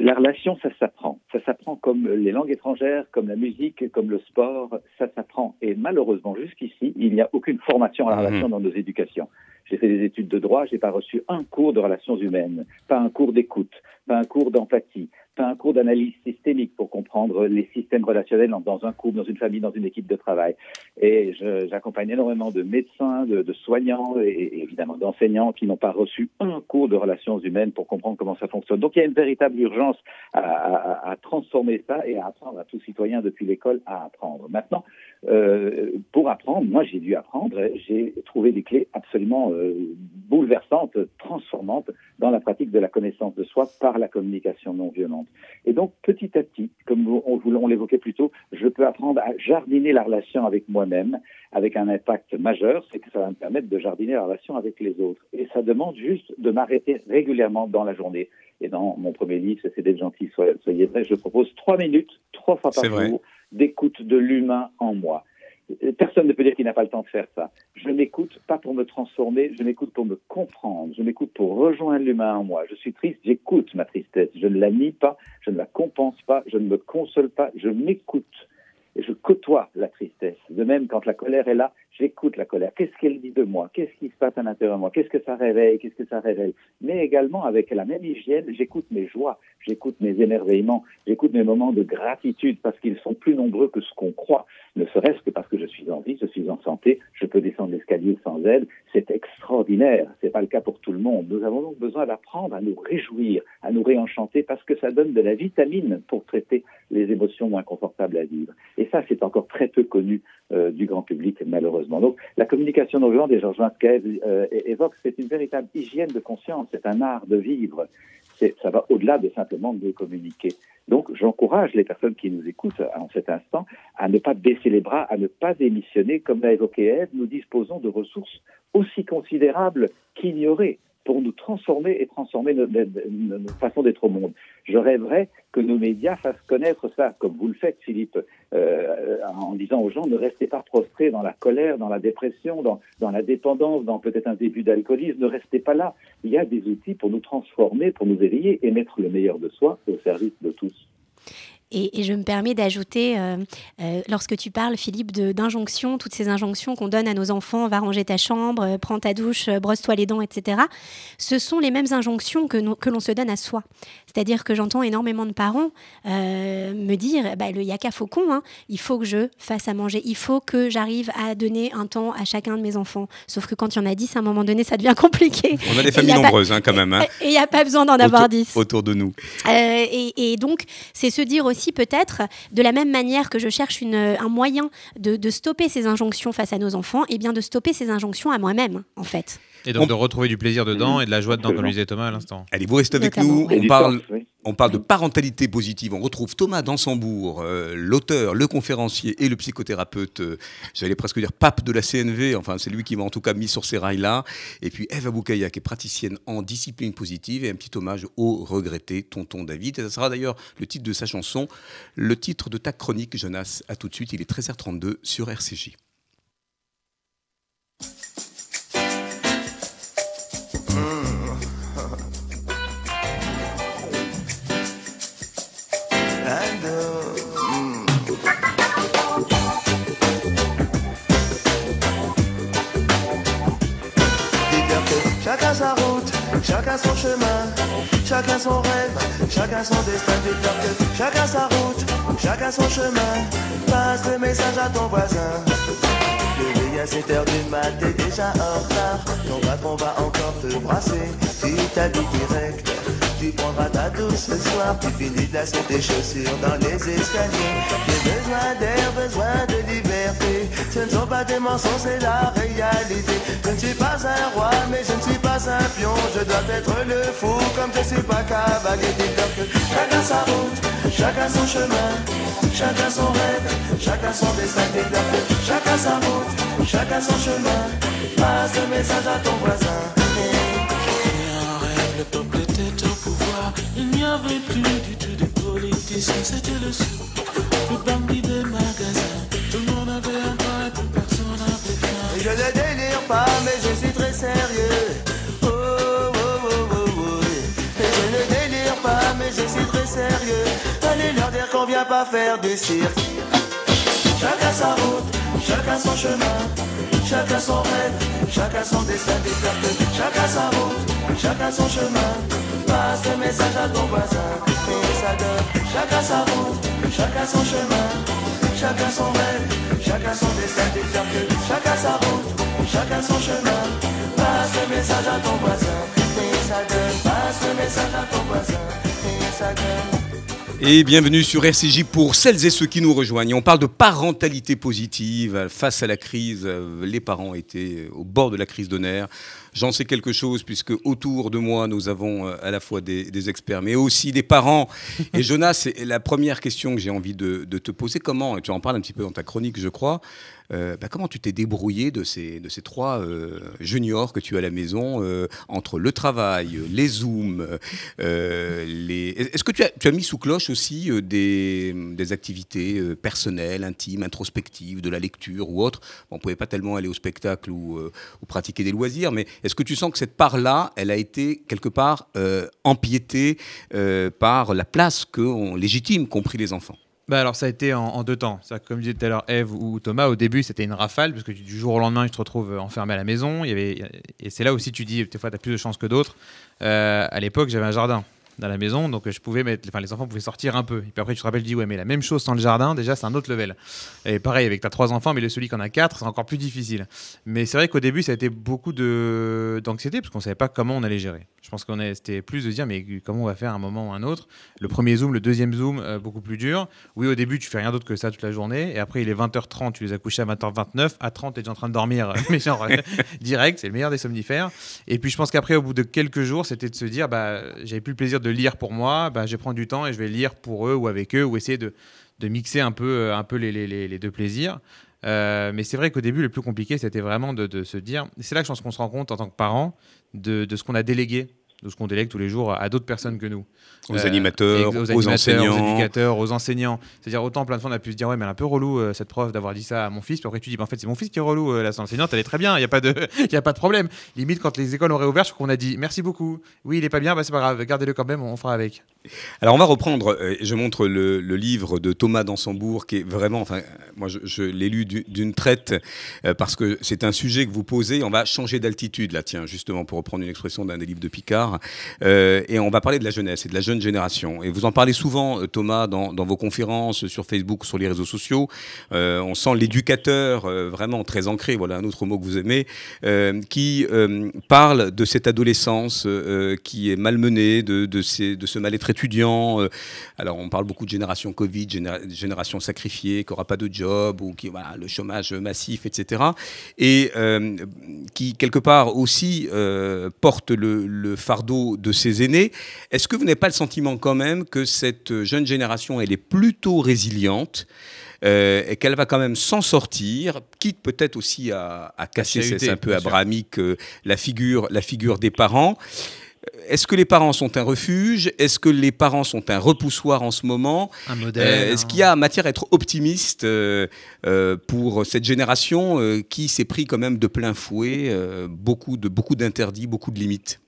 B: La relation, ça s'apprend. Ça s'apprend comme les langues étrangères, comme la musique, comme le sport, ça s'apprend. Et malheureusement, jusqu'ici, il n'y a aucune formation à la mhm. relation dans nos éducations. J'ai fait des études de droit, j'ai pas reçu un cours de relations humaines, pas un cours d'écoute, pas un cours d'empathie, un cours d'analyse systémique pour comprendre les systèmes relationnels dans un couple, dans une famille, dans une équipe de travail. Et j'accompagne énormément de médecins, de, soignants et, évidemment d'enseignants qui n'ont pas reçu un cours de relations humaines pour comprendre comment ça fonctionne. Donc il y a une véritable urgence à, à, à transformer ça et à apprendre à tout citoyen depuis l'école à apprendre. Maintenant, euh, pour apprendre, moi j'ai dû apprendre, j'ai trouvé des clés absolument euh, bouleversantes, transformantes dans la pratique de la connaissance de soi par la communication non violente. Et donc petit à petit, comme on, on l'évoquait plus tôt, je peux apprendre à jardiner la relation avec moi-même avec un impact majeur, c'est que ça va me permettre de jardiner la relation avec les autres. Et ça demande juste de m'arrêter régulièrement dans la journée. Et dans mon premier livre, c'est d'être gentil, soyez vrai, je propose trois minutes, trois fois par jour d'écoute de l'humain en moi. Personne ne peut dire qu'il n'a pas le temps de faire ça. Je m'écoute pas pour me transformer, je m'écoute pour me comprendre, je m'écoute pour rejoindre l'humain en moi. Je suis triste, j'écoute ma tristesse, je ne la nie pas, je ne la compense pas, je ne me console pas, je m'écoute et je côtoie la tristesse. De même, quand la colère est là, j'écoute la colère. Qu'est-ce qu'elle dit de moi? Qu'est-ce qui se passe à l'intérieur de moi? Qu'est-ce que ça réveille? Qu'est-ce que ça révèle Mais également, avec la même hygiène, j'écoute mes joies, j'écoute mes émerveillements, j'écoute mes moments de gratitude parce qu'ils sont plus nombreux que ce qu'on croit. Ne serait-ce que parce que je suis en vie, je suis en santé, je peux descendre l'escalier sans aide. C'est extraordinaire. C'est pas le cas pour tout le monde. Nous avons donc besoin d'apprendre à nous réjouir, à nous réenchanter parce que ça donne de la vitamine pour traiter les émotions moins confortables à vivre. Ça, c'est encore très peu connu euh, du grand public, malheureusement. Donc, la communication non violente, et Georges Vinsquez euh, évoque, c'est une véritable hygiène de conscience, c'est un art de vivre. Ça va au-delà de simplement de communiquer. Donc, j'encourage les personnes qui nous écoutent en cet instant à ne pas baisser les bras, à ne pas démissionner. Comme l'a évoqué Eve, nous disposons de ressources aussi considérables qu'ignorées pour nous transformer et transformer notre, façon d'être au monde. Je rêverais que nos médias fassent connaître ça, comme vous le faites, Philippe, euh, en disant aux gens ne restez pas prostrés dans la colère, dans la dépression, dans, dans la dépendance, dans peut-être un début d'alcoolisme, ne restez pas là. Il y a des outils pour nous transformer, pour nous éveiller et mettre le meilleur de soi au service de tous.
D: Et, je me permets d'ajouter, euh, euh, lorsque tu parles, Philippe, d'injonctions, toutes ces injonctions qu'on donne à nos enfants, va ranger ta chambre, euh, prends ta douche, brosse-toi les dents, etc., ce sont les mêmes injonctions que, que l'on se donne à soi. C'est-à-dire que j'entends énormément de parents me dire, bah, le yaka faucon, hein, il faut que je fasse à manger, il faut que j'arrive à donner un temps à chacun de mes enfants. Sauf que quand il y en a 10, à un moment donné, ça devient compliqué.
A: On a des familles nombreuses hein, quand même. Hein.
D: Et il n'y a pas besoin d'en avoir 10.
A: Autour de nous.
D: et, et donc, c'est se dire aussi peut-être, de la même manière que je cherche une, un moyen de, stopper ces injonctions face à nos enfants, et eh bien de stopper ces injonctions à moi-même, en fait.
C: Et donc de retrouver du plaisir dedans et de la joie dedans, comme disait Thomas à l'instant.
A: Allez, vous restez avec nous. On parle, on parle de parentalité positive. On retrouve Thomas Dansembourg, euh, l'auteur, le conférencier et le psychothérapeute, euh, j'allais presque dire pape de la CNV. Enfin, c'est lui qui m'a en tout cas mis sur ces rails-là. Et puis Eve Aboukaya, qui est praticienne en discipline positive. Et un petit hommage au regretté tonton David. Et ça sera d'ailleurs le titre de sa chanson, le titre de ta chronique, Jonas. À tout de suite. Il est 13h32 sur RCJ.
E: Chacun son chemin. chacun son rêve, chacun son destin, que chacun sa route, chacun son chemin. Passe le message à ton voisin. Le à 7 heures du mat, t'es déjà en retard. Ton patron va encore te brasser, tu t'habilles direct. Tu prendras ta douce ce soir, tu finis de lasser tes chaussures dans les escaliers. J'ai besoin d'air, besoin de liberté. Ce ne sont pas des mensonges, c'est la réalité. Je ne suis pas un roi, mais je ne suis pas un pion. Je dois être le fou, comme je suis pas cavalier. Dis-leur que chacun sa route, chacun son chemin, chacun son rêve, chacun son destin. Chacun sa route, chacun son chemin. Passe le message à ton voisin.
F: pouvoir. Il n'y avait plus du tout de politiciens, c'était le sou, le bandit des magasins. Tout le monde avait un droit et plus personne n'avait faim.
E: Je ne délire pas, mais je suis très sérieux. Oh, oh, oh, oh, oh. Et je ne délire pas, mais je suis très sérieux. Allez leur dire qu'on vient pas faire du cirque. Chacun sa route, chacun son chemin, chacun son rêve, chacun son destin. que chacun sa route, chacun son chemin. Passe le message à ton voisin et ça donne. Chacun sa route, chacun son chemin, chacun son rêve, chacun son destin. que chacun sa route, chacun son chemin. Passe le message à ton voisin et ça donne. Passe le message à ton voisin et ça donne.
A: Et bienvenue sur RCJ pour celles et ceux qui nous rejoignent. On parle de parentalité positive face à la crise. Les parents étaient au bord de la crise de nerfs. J'en sais quelque chose puisque autour de moi, nous avons euh, à la fois des, experts, mais aussi des parents. Et Jonas, la première question que j'ai envie de, te poser. Comment, tu en parles un petit peu dans ta chronique, je crois, euh, bah, comment tu t'es débrouillé de ces, de ces trois euh, juniors que tu as à la maison entre le travail, les zooms. Est-ce que tu as, tu as, mis sous cloche aussi des, des, activités personnelles, intimes, introspectives, de la lecture ou autre? On ne pouvait pas tellement aller au spectacle ou, pratiquer des loisirs, mais est-ce que tu sens que cette part-là, elle a été quelque part euh, empiétée euh, par la place que légitime qu'ont pris les enfants?
C: Bah alors ça a été en, deux temps. Comme disait tout à l'heure Eve ou Thomas, au début c'était une rafale, parce que du jour au lendemain tu te retrouves enfermé à la maison. Et c'est là aussi tu dis, des fois tu as plus de chance que d'autres. Euh, à l'époque j'avais un jardin dans la maison, donc je pouvais mettre, enfin les enfants pouvaient sortir un peu. Et puis après tu te rappelles, tu dis ouais mais la même chose sans le jardin, déjà c'est un autre level. Et pareil avec ta trois enfants, mais le celui qui en a quatre, c'est encore plus difficile. Mais c'est vrai qu'au début ça a été beaucoup d'anxiété parce qu'on savait pas comment on allait gérer. Je pense qu'on c'était plus de dire mais comment on va faire un moment ou un autre? Le premier zoom, le deuxième zoom, euh, beaucoup plus dur. Oui au début tu fais rien d'autre que ça toute la journée, et après il est 20h30, tu les as couchés à 20h29, à 30 tu es déjà en train de dormir, mais genre direct, c'est le meilleur des somnifères. Et puis je pense qu'après au bout de quelques jours, c'était de se dire bah j'avais plus le plaisir de lire pour moi, bah, je prends du temps et je vais lire pour eux ou avec eux ou essayer de, mixer un peu, euh, les, deux plaisirs. Euh, mais c'est vrai qu'au début, le plus compliqué, c'était vraiment de, de, se dire. C'est là que je pense qu'on se rend compte en tant que parent de, ce qu'on a délégué de ce qu'on délègue tous les jours à d'autres personnes que nous.
A: Aux euh, animateurs, aux, enseignants.
C: Aux éducateurs, aux enseignants. C'est-à-dire, autant plein de fois, on a pu se dire, ouais, mais elle est un peu relou, euh, cette prof, d'avoir dit ça à mon fils. Puis après, tu dis, bah, en fait, c'est mon fils qui est relou. Euh, la enseignante, elle est très bien, il n'y a, pas de, y a pas de problème. Limite, quand les écoles auraient ouvert, je crois qu'on a dit, merci beaucoup. Oui, il n'est pas bien, bah, c'est pas grave, gardez-le quand même, on fera avec.
A: Alors, on va reprendre, je montre le, livre de Thomas Dansembourg, qui est vraiment, enfin, moi, je, l'ai lu d'une traite, parce que c'est un sujet que vous posez. On va changer d'altitude, là, tiens, justement, pour reprendre une expression d'un des livres de Picard. Euh, et on va parler de la jeunesse et de la jeune génération. Et vous en parlez souvent, euh, Thomas, dans, vos conférences sur Facebook, sur les réseaux sociaux. Euh, on sent l'éducateur vraiment très ancré, voilà un autre mot que vous aimez, qui parle de cette adolescence qui est malmenée, de, de, ces, de ce mal-être étudiant. alors on parle beaucoup de génération Covid, génération sacrifiée, qui n'aura pas de job, ou qui voilà, le chômage massif, etc. Et qui, quelque part, aussi porte le, le fardeau de ses aînés. Est-ce que vous n'avez pas le sentiment quand même que cette jeune génération, elle est plutôt résiliente euh, et qu'elle va quand même s'en sortir, quitte peut-être aussi à, casser, c'est un peu abrahamique, euh, la, figure, la figure des parents. Est-ce que les parents sont un refuge? Est-ce que les parents sont un repoussoir en ce moment?
C: Un modèle.
A: Euh, est-ce qu'il y a matière à être optimiste pour cette génération qui s'est pris quand même de plein fouet beaucoup de beaucoup d'interdits, beaucoup de limites?
B: Euh,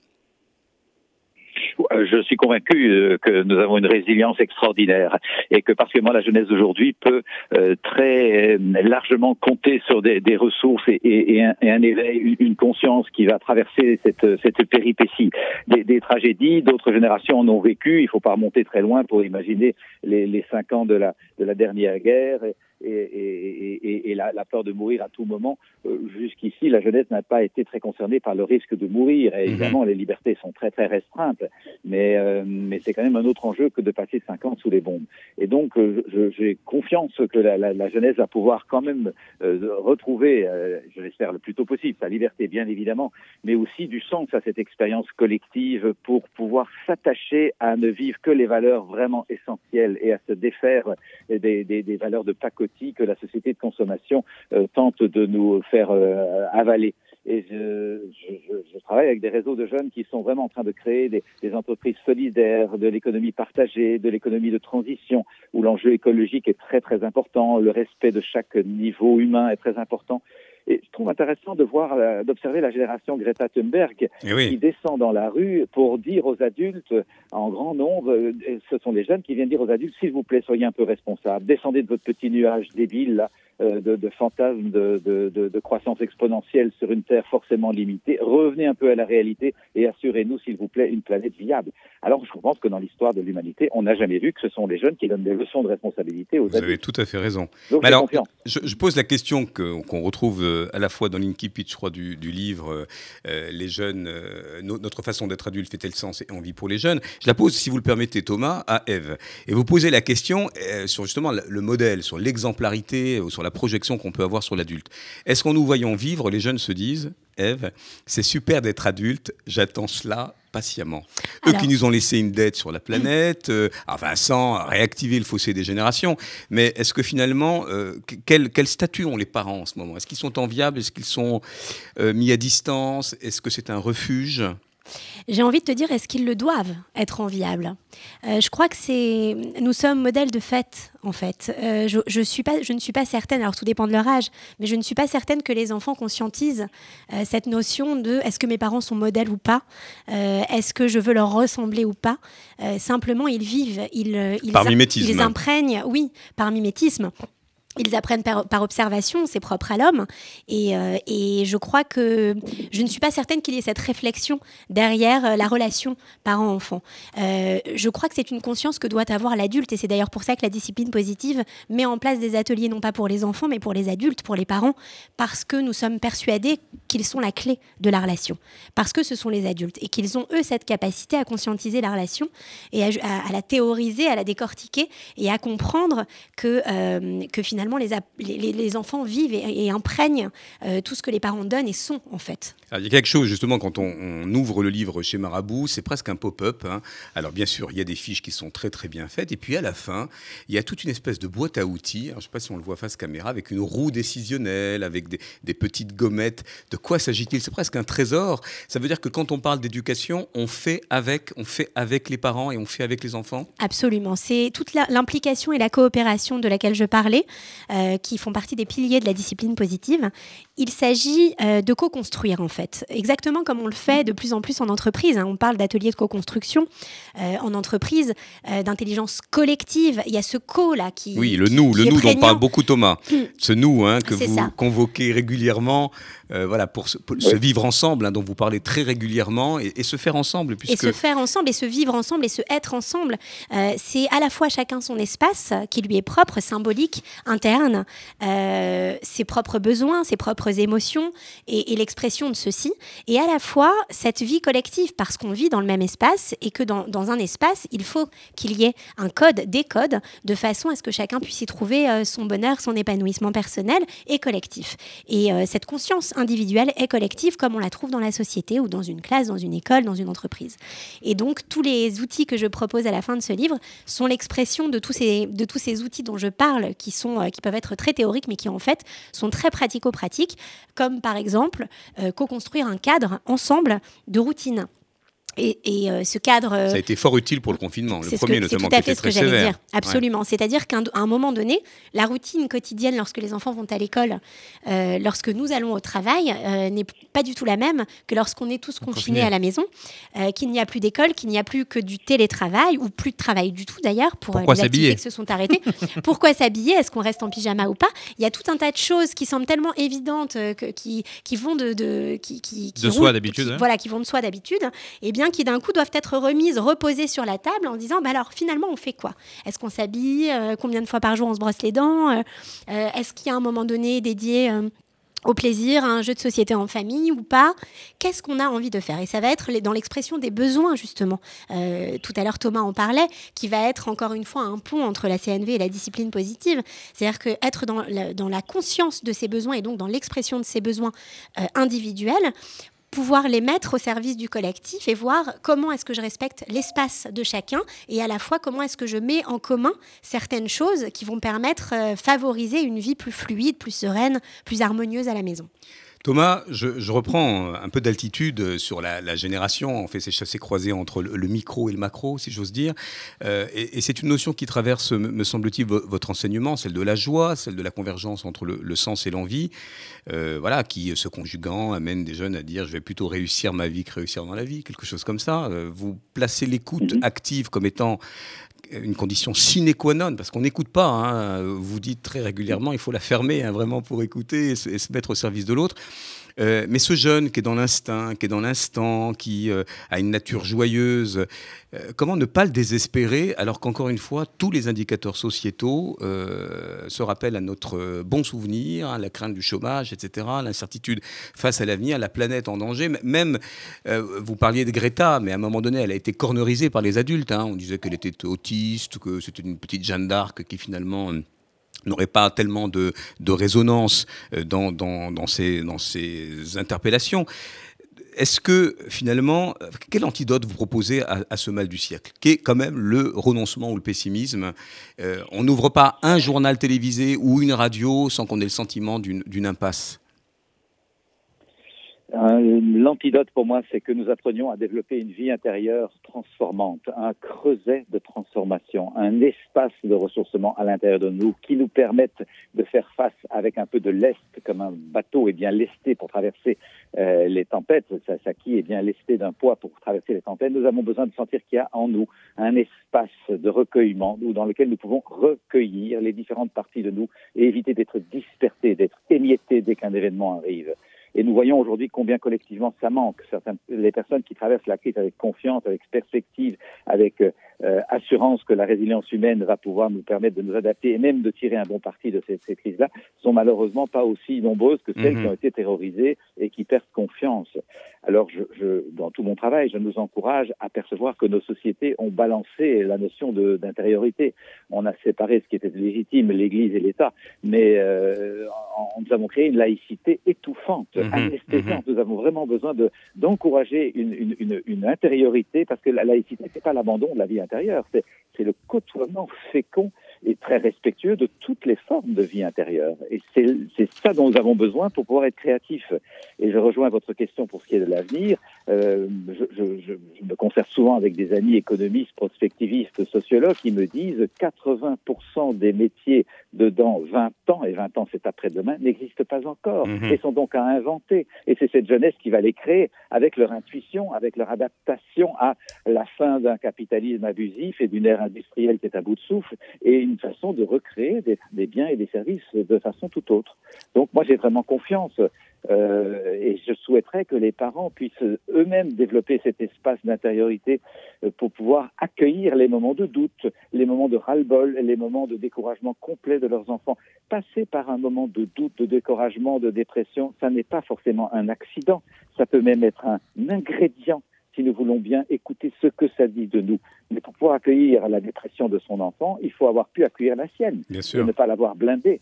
B: je suis convaincu euh, que nous avons une résilience extraordinaire et que particulièrement la jeunesse d'aujourd'hui peut euh, très largement compter sur des, ressources et, un, éveil, une conscience qui va traverser cette, cette péripétie. Des, tragédies, d'autres générations en ont vécu. Il ne faut pas remonter très loin pour imaginer les, cinq ans de la dernière guerre et, et, et la, la, peur de mourir à tout moment. Euh, jusqu'ici, la jeunesse n'a pas été très concernée par le risque de mourir. Et mhm. évidemment, les libertés sont très très restreintes, mais, euh, mais c'est quand même un autre enjeu que de passer cinq ans sous les bombes. Et donc, euh, j'ai confiance que la, la, la, jeunesse va pouvoir quand même retrouver, je l'espère le plus tôt possible, sa liberté bien évidemment, mais aussi du sens à cette expérience collective pour pouvoir s'attacher à ne vivre que les valeurs vraiment essentielles et à se défaire des, des, des valeurs de pacotille que la société de consommation euh, tente de nous faire euh, avaler. Et je, travaille avec des réseaux de jeunes qui sont vraiment en train de créer des, des entreprises solidaires, de l'économie partagée, de l'économie de transition, où l'enjeu écologique est très très important, le respect de chaque niveau humain est très important. Et je trouve intéressant de voir, euh, d'observer la génération Greta Thunberg
A: oui.
B: qui descend dans la rue pour dire aux adultes en grand nombre, euh, ce sont les jeunes qui viennent dire aux adultes, s'il vous plaît, soyez un peu responsables, descendez de votre petit nuage débile là, euh, de, de fantasmes de, de, de, croissance exponentielle sur une Terre forcément limitée. Revenez un peu à la réalité et assurez-nous, s'il vous plaît, une planète viable. Alors, je pense que dans l'histoire de l'humanité, on n'a jamais vu que ce sont les jeunes qui donnent des leçons de responsabilité aux
A: Vous
B: adultes.
A: avez tout à fait raison.
B: Donc,
A: Mais alors, je, je, pose la question qu'on qu retrouve euh, à la fois dans l'incipit, je crois, du, du livre euh, Les jeunes, euh, no, notre façon d'être adulte fait-elle sens et envie pour les jeunes? Je la pose, si vous le permettez, Thomas, à Eve. Et vous posez la question euh, sur justement le, le modèle, sur l'exemplarité, sur la projection qu'on peut avoir sur l'adulte. Est-ce qu'en nous voyant vivre, les jeunes se disent, Eve, c'est super d'être adulte, j'attends cela patiemment. Eux
D: Alors-
A: qui nous ont laissé une dette sur la planète, euh, Vincent, réactiver le fossé des générations, mais est-ce que finalement, euh, quel, quel statut ont les parents en ce moment? Est-ce qu'ils sont enviables? Est-ce qu'ils sont euh, mis à distance? Est-ce que c'est un refuge?
D: J'ai envie de te dire, est-ce qu'ils le doivent être enviables? Euh, Je crois que c'est, nous sommes modèles de fait, en fait. Euh, je, je, suis pas, je ne suis pas certaine, alors tout dépend de leur âge, mais je ne suis pas certaine que les enfants conscientisent euh, cette notion de est-ce que mes parents sont modèles ou pas? Est-ce que je veux leur ressembler ou pas? Simplement, ils vivent, ils, ils,
A: Par
D: im-
A: mimétisme.
D: ils imprègnent, oui, par mimétisme. Ils apprennent par, observation, c'est propre à l'homme. Et, euh, et je crois que je ne suis pas certaine qu'il y ait cette réflexion derrière euh, la relation parent-enfant. Euh, je crois que c'est une conscience que doit avoir l'adulte. Et c'est d'ailleurs pour ça que la discipline positive met en place des ateliers, non pas pour les enfants, mais pour les adultes, pour les parents, parce que nous sommes persuadés qu'ils sont la clé de la relation. Parce que ce sont les adultes. Et qu'ils ont, eux, cette capacité à conscientiser la relation et à, la théoriser, à la décortiquer et à comprendre que, que finalement les, ap- les, les- les enfants vivent et, et imprègnent euh, tout ce que les parents donnent et sont en fait.
A: Alors, il y a quelque chose, justement, quand on, on ouvre le livre chez Marabout, c'est presque un pop-up. hein. Alors, bien sûr, il y a des fiches qui sont très, très bien faites. Et puis, à la fin, il y a toute une espèce de boîte à outils. Alors, je ne sais pas si on le voit face caméra, avec une roue décisionnelle, avec des, des petites gommettes. De quoi s'agit-il? C'est presque un trésor. Ça veut dire que quand on parle d'éducation, on fait avec, on fait avec les parents et on fait avec les enfants?
D: Absolument. C'est toute l'implication et la coopération de laquelle je parlais, euh, qui font partie des piliers de la discipline positive. Il s'agit euh, de co-construire, en fait. Exactement comme on le fait de plus en plus en entreprise. hein. On parle d'ateliers de co-construction. Euh, en entreprise, d'intelligence collective. Il y a ce co-là qui.
A: Oui, le
D: qui-
A: nous,
D: qui
A: le nous dont parle beaucoup Thomas. Ce nous hein, que vous
D: ça.
A: convoquez régulièrement, voilà, pour, se, pour se vivre ensemble, hein, dont vous parlez très régulièrement, et, et se faire ensemble,
D: Et se faire ensemble et se vivre ensemble et se être ensemble. Euh, c'est à la fois chacun son espace euh, qui lui est propre, symbolique, interne, euh, ses propres besoins, ses propres émotions et, et l'expression de ceci. Et à la fois cette vie collective parce qu'on vit dans le même espace et que dans, dans un espace, il faut qu'il y ait un code, des codes, de façon à ce que chacun puisse y trouver euh, son bonheur, son épanouissement personnel et collectif. Et euh, cette conscience individuelle et collective comme on la trouve dans la société ou dans une classe, dans une école, dans une entreprise. Et donc tous les outils que je propose à la fin de ce livre sont l'expression de tous ces outils dont je parle, euh, qui peuvent être très théoriques, mais qui en fait sont très pratico-pratiques, comme par exemple euh, co-construire un cadre ensemble de routine. Et, et, euh, ce cadre.
A: Ça a été fort utile pour le confinement. Le
D: c'est
A: premier
D: que- c'est
A: notamment
D: tout à fait ce que j'allais dire. Absolument. C'est-à-dire qu'à un, moment donné, la routine quotidienne lorsque les enfants vont à l'école, euh, lorsque nous allons au travail, euh, n'est pas du tout la même que lorsqu'on est tous confinés
C: Confinés.
D: à la maison, euh, qu'il n'y a plus d'école, qu'il n'y a plus que du télétravail ou plus de travail du tout d'ailleurs pour euh,
C: Pourquoi
D: les activités
C: s'habiller
D: qui se sont arrêtées. Pourquoi s'habiller Est-ce qu'on reste en pyjama ou pas? Il y a tout un tas de choses qui semblent tellement évidentes euh, que- qui, qui vont de, de qui, qui- qui
C: De soi d'habitude, ouais.
D: Voilà, qui vont de soi d'habitude, et bien qui d'un coup doivent être remises, reposées sur la table en disant bah alors finalement on fait quoi? Est-ce qu'on s'habille? Euh, Combien de fois par jour on se brosse les dents? Euh, euh, Est-ce qu'il y a un moment donné dédié au plaisir, à un jeu de société en famille ou pas? Qu'est-ce qu'on a envie de faire? Et ça va être dans l'expression des besoins, justement. Tout à l'heure, Thomas en parlait, qui va être encore une fois un pont entre la CNV et la discipline positive. C'est-à-dire que être dans la, dans la conscience de ses besoins et donc dans l'expression de ses besoins individuels, pouvoir les mettre au service du collectif et voir comment est-ce que je respecte l'espace de chacun et à la fois comment est-ce que je mets en commun certaines choses qui vont permettre euh, favoriser une vie plus fluide, plus sereine, plus harmonieuse à la maison.
A: Thomas, je, je reprends un peu d'altitude sur la, la génération. On fait ces chassés croisés entre le, le micro et le macro, si j'ose dire. Euh, et et c'est une notion qui traverse, me semble-t-il, vo- votre enseignement, celle de la joie, celle de la convergence entre le, le sens et l'envie, euh, voilà, qui, se conjuguant, amène des jeunes à dire je vais plutôt réussir ma vie que réussir dans la vie, quelque chose comme ça. Euh, vous placez l'écoute
B: Mhm.
A: active comme étant une condition sine qua non, parce qu'on n'écoute pas. hein. Vous dites très régulièrement, il faut la fermer hein, vraiment pour écouter et se, et se mettre au service de l'autre. Euh, mais ce jeune qui est dans l'instinct, qui est dans l'instant, qui euh, a une nature joyeuse, euh, comment ne pas le désespérer alors qu'encore une fois, tous les indicateurs sociétaux se rappellent à notre bon souvenir, hein, la crainte du chômage, etc., l'incertitude face à l'avenir, la planète en danger. Même, vous parliez de Greta, mais à un moment donné, elle a été cornerisée par les adultes. hein. On disait qu'elle était autiste, que c'était une petite Jeanne d'Arc qui finalement... n'aurait pas tellement de, résonance euh, dans, dans, dans, ces, interpellations. Est-ce que finalement, quel antidote vous proposez à, ce mal du siècle, qui est quand même le renoncement ou le pessimisme Euh, On n'ouvre pas un journal télévisé ou une radio sans qu'on ait le sentiment d'une impasse?
B: Euh, L'antidote pour moi, c'est que nous apprenions à développer une vie intérieure transformante, un creuset de transformation, un espace de ressourcement à l'intérieur de nous qui nous permette de faire face avec un peu de lest, comme un bateau est bien lesté pour traverser euh, les tempêtes. Sa- Saki est bien lesté d'un poids pour traverser les tempêtes. Nous avons besoin de sentir qu'il y a en nous un espace de recueillement dans lequel nous pouvons recueillir les différentes parties de nous et éviter d'être dispersés, d'être émiettés dès qu'un événement arrive. Et nous voyons aujourd'hui combien collectivement ça manque. Certaines, les personnes qui traversent la crise avec confiance, avec perspective, avec euh, assurance que la résilience humaine va pouvoir nous permettre de nous adapter et même de tirer un bon parti de ces, ces crises-là, sont malheureusement pas aussi nombreuses que celles
A: Mhm.
B: qui ont été terrorisées et qui perdent confiance. Alors, je, je, dans tout mon travail, je nous encourage à percevoir que nos sociétés ont balancé la notion d'intériorité. On a séparé ce qui était légitime, l'Église et l'État, mais euh, en- nous avons créé une laïcité étouffante,
A: Mhm,
B: anesthésiante. Nous avons vraiment besoin de d'encourager une, une, une, une intériorité, parce que la laïcité, c'est pas l'abandon de la vie intérieure, c'est c'est le côtoiement fécond et très respectueux de toutes les formes de vie intérieure. Et c'est c'est ça dont nous avons besoin pour pouvoir être créatifs. Et je rejoins votre question pour ce qui est de l'avenir. Euh, je, je, je, je me concerte souvent avec des amis économistes, prospectivistes, sociologues qui me disent 80% des métiers de dans 20 ans, et 20 ans c'est après-demain, n'existent pas encore
A: Mhm.
B: et sont donc à inventer. Et c'est cette jeunesse qui va les créer avec leur intuition, avec leur adaptation à la fin d'un capitalisme abusif et d'une ère industrielle qui est à bout de souffle et une façon de recréer des, des biens et des services de façon tout autre. Donc moi j'ai vraiment confiance euh, et je souhaiterais que les parents puissent eux-mêmes développer cet espace d'intériorité euh, pour pouvoir accueillir les moments de doute, les moments de ras-le-bol, les moments de découragement complet de leurs enfants. Passer par un moment de doute, de découragement, de dépression, ça n'est pas forcément un accident, ça peut même être un ingrédient si nous voulons bien écouter ce que ça dit de nous. Mais pour pouvoir accueillir la dépression de son enfant, il faut avoir pu accueillir la sienne
A: Bien
B: et ne pas l'avoir blindée.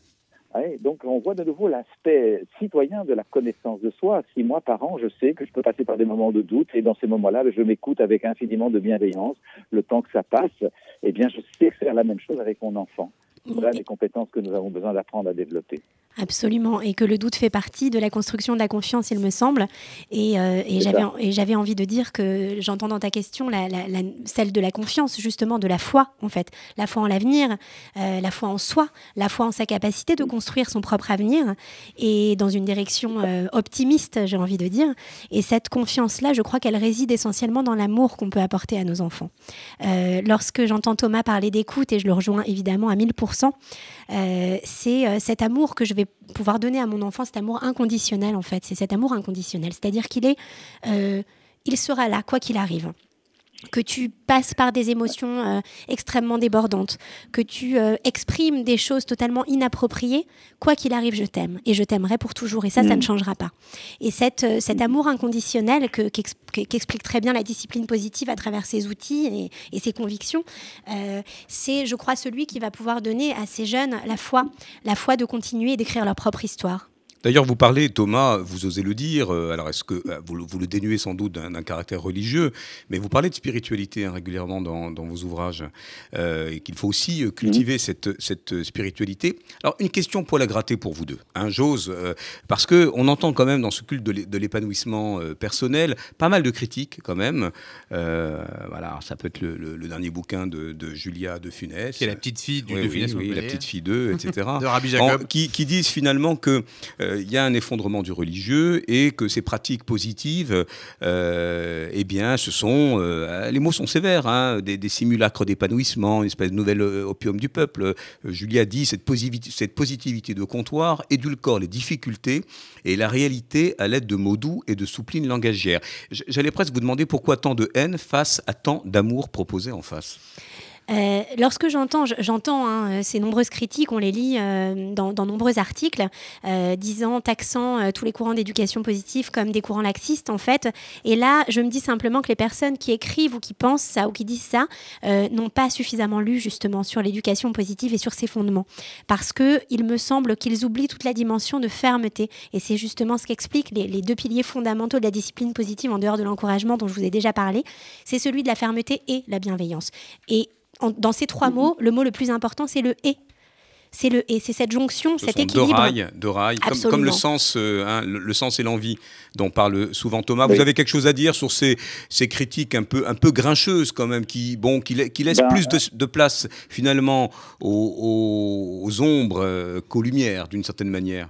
B: Ouais, donc on voit de nouveau l'aspect citoyen de la connaissance de soi. Si moi, par an, je sais que je peux passer par des moments de doute et dans ces moments-là, je m'écoute avec infiniment de bienveillance, le temps que ça passe, eh bien je sais faire la même chose avec mon enfant. Voilà les compétences que nous avons besoin d'apprendre à développer.
D: Absolument, et que le doute fait partie de la construction de la confiance, il me semble. Et, euh, et j'avais, envie de dire que j'entends dans ta question la, la- la- celle de la confiance, justement, de la foi, en fait. La foi en l'avenir, euh, la foi en soi, la foi en sa capacité de construire son propre avenir, et dans une direction euh, optimiste, j'ai envie de dire. Et cette confiance-là, je crois qu'elle réside essentiellement dans l'amour qu'on peut apporter à nos enfants. Lorsque j'entends Thomas parler d'écoute, et je le rejoins évidemment à 1000%, euh, c'est euh, cet amour que je vais pouvoir donner à mon enfant, cet amour inconditionnel en fait. C'est cet amour inconditionnel, c'est-à-dire qu'il est, euh, il sera là quoi qu'il arrive. Que tu passes par des émotions euh, extrêmement débordantes, que tu euh, exprimes des choses totalement inappropriées, quoi qu'il arrive, je t'aime et je t'aimerai pour toujours. Et ça, ça ne changera pas. Et cette, euh, cet amour inconditionnel que- qu'ex- que- qu'explique très bien la discipline positive à travers ses outils et, et ses convictions, c'est, je crois, celui qui va pouvoir donner à ces jeunes la foi, la foi de continuer et d'écrire leur propre histoire.
A: D'ailleurs, vous parlez, Thomas, vous osez le dire, euh, alors est-ce que euh, vous, le- vous le dénuez sans doute d'un caractère religieux, mais vous parlez de spiritualité hein, régulièrement dans, dans vos ouvrages, euh, et qu'il faut aussi cultiver cette, cette spiritualité. Alors, une question pour la gratter pour vous deux, hein, j'ose, euh, parce que on entend quand même dans ce culte de l'é- de l'épanouissement euh, personnel pas mal de critiques quand même. Euh, voilà, ça peut être le, le- le dernier bouquin de, de Julia de Funès.
C: Qui est la petite fille du
A: Oui,
C: de
A: oui,
C: Funès
A: oui, la petite fille d'eux, etc.
C: de Rabbi
A: En-
C: Jacob.
A: qui, qui disent finalement que euh, il y a un effondrement du religieux et que ces pratiques positives, euh, eh bien, ce sont, euh, les mots sont sévères, hein, des, simulacres d'épanouissement, une espèce de nouvel euh, opium du peuple. Euh, Julia dit cette positivité, cette positivité de comptoir édulcore les difficultés et la réalité à l'aide de mots doux et de souplines langagières. J'allais presque vous demander pourquoi tant de haine face à tant d'amour proposé en face.
D: Euh, lorsque j'entends, hein, ces nombreuses critiques, on les lit euh, dans, dans nombreux articles, euh, disant, taxant euh, tous les courants d'éducation positive comme des courants laxistes en fait. Et là, je me dis simplement que les personnes qui écrivent ou qui pensent ça ou qui disent ça euh, n'ont pas suffisamment lu justement sur l'éducation positive et sur ses fondements, parce que il me semble qu'ils oublient toute la dimension de fermeté. Et c'est justement ce qu'expliquent les, les deux piliers fondamentaux de la discipline positive en dehors de l'encouragement dont je vous ai déjà parlé. C'est celui de la fermeté et la bienveillance. Et en- dans ces trois mots, le mot le plus important, c'est le et. C'est le et, c'est cette jonction,
A: Ce
D: cet équilibre.
A: deux rails, deux rails comme, le sens, euh, hein, le, le sens et l'envie dont parle souvent Thomas.
B: Oui.
A: Vous avez quelque chose à dire sur ces, ces critiques un peu, un peu grincheuses quand même, qui, bon, qui, qui laissent
B: Ben,
A: plus de, de place finalement aux, aux- aux ombres euh, qu'aux lumières d'une certaine manière?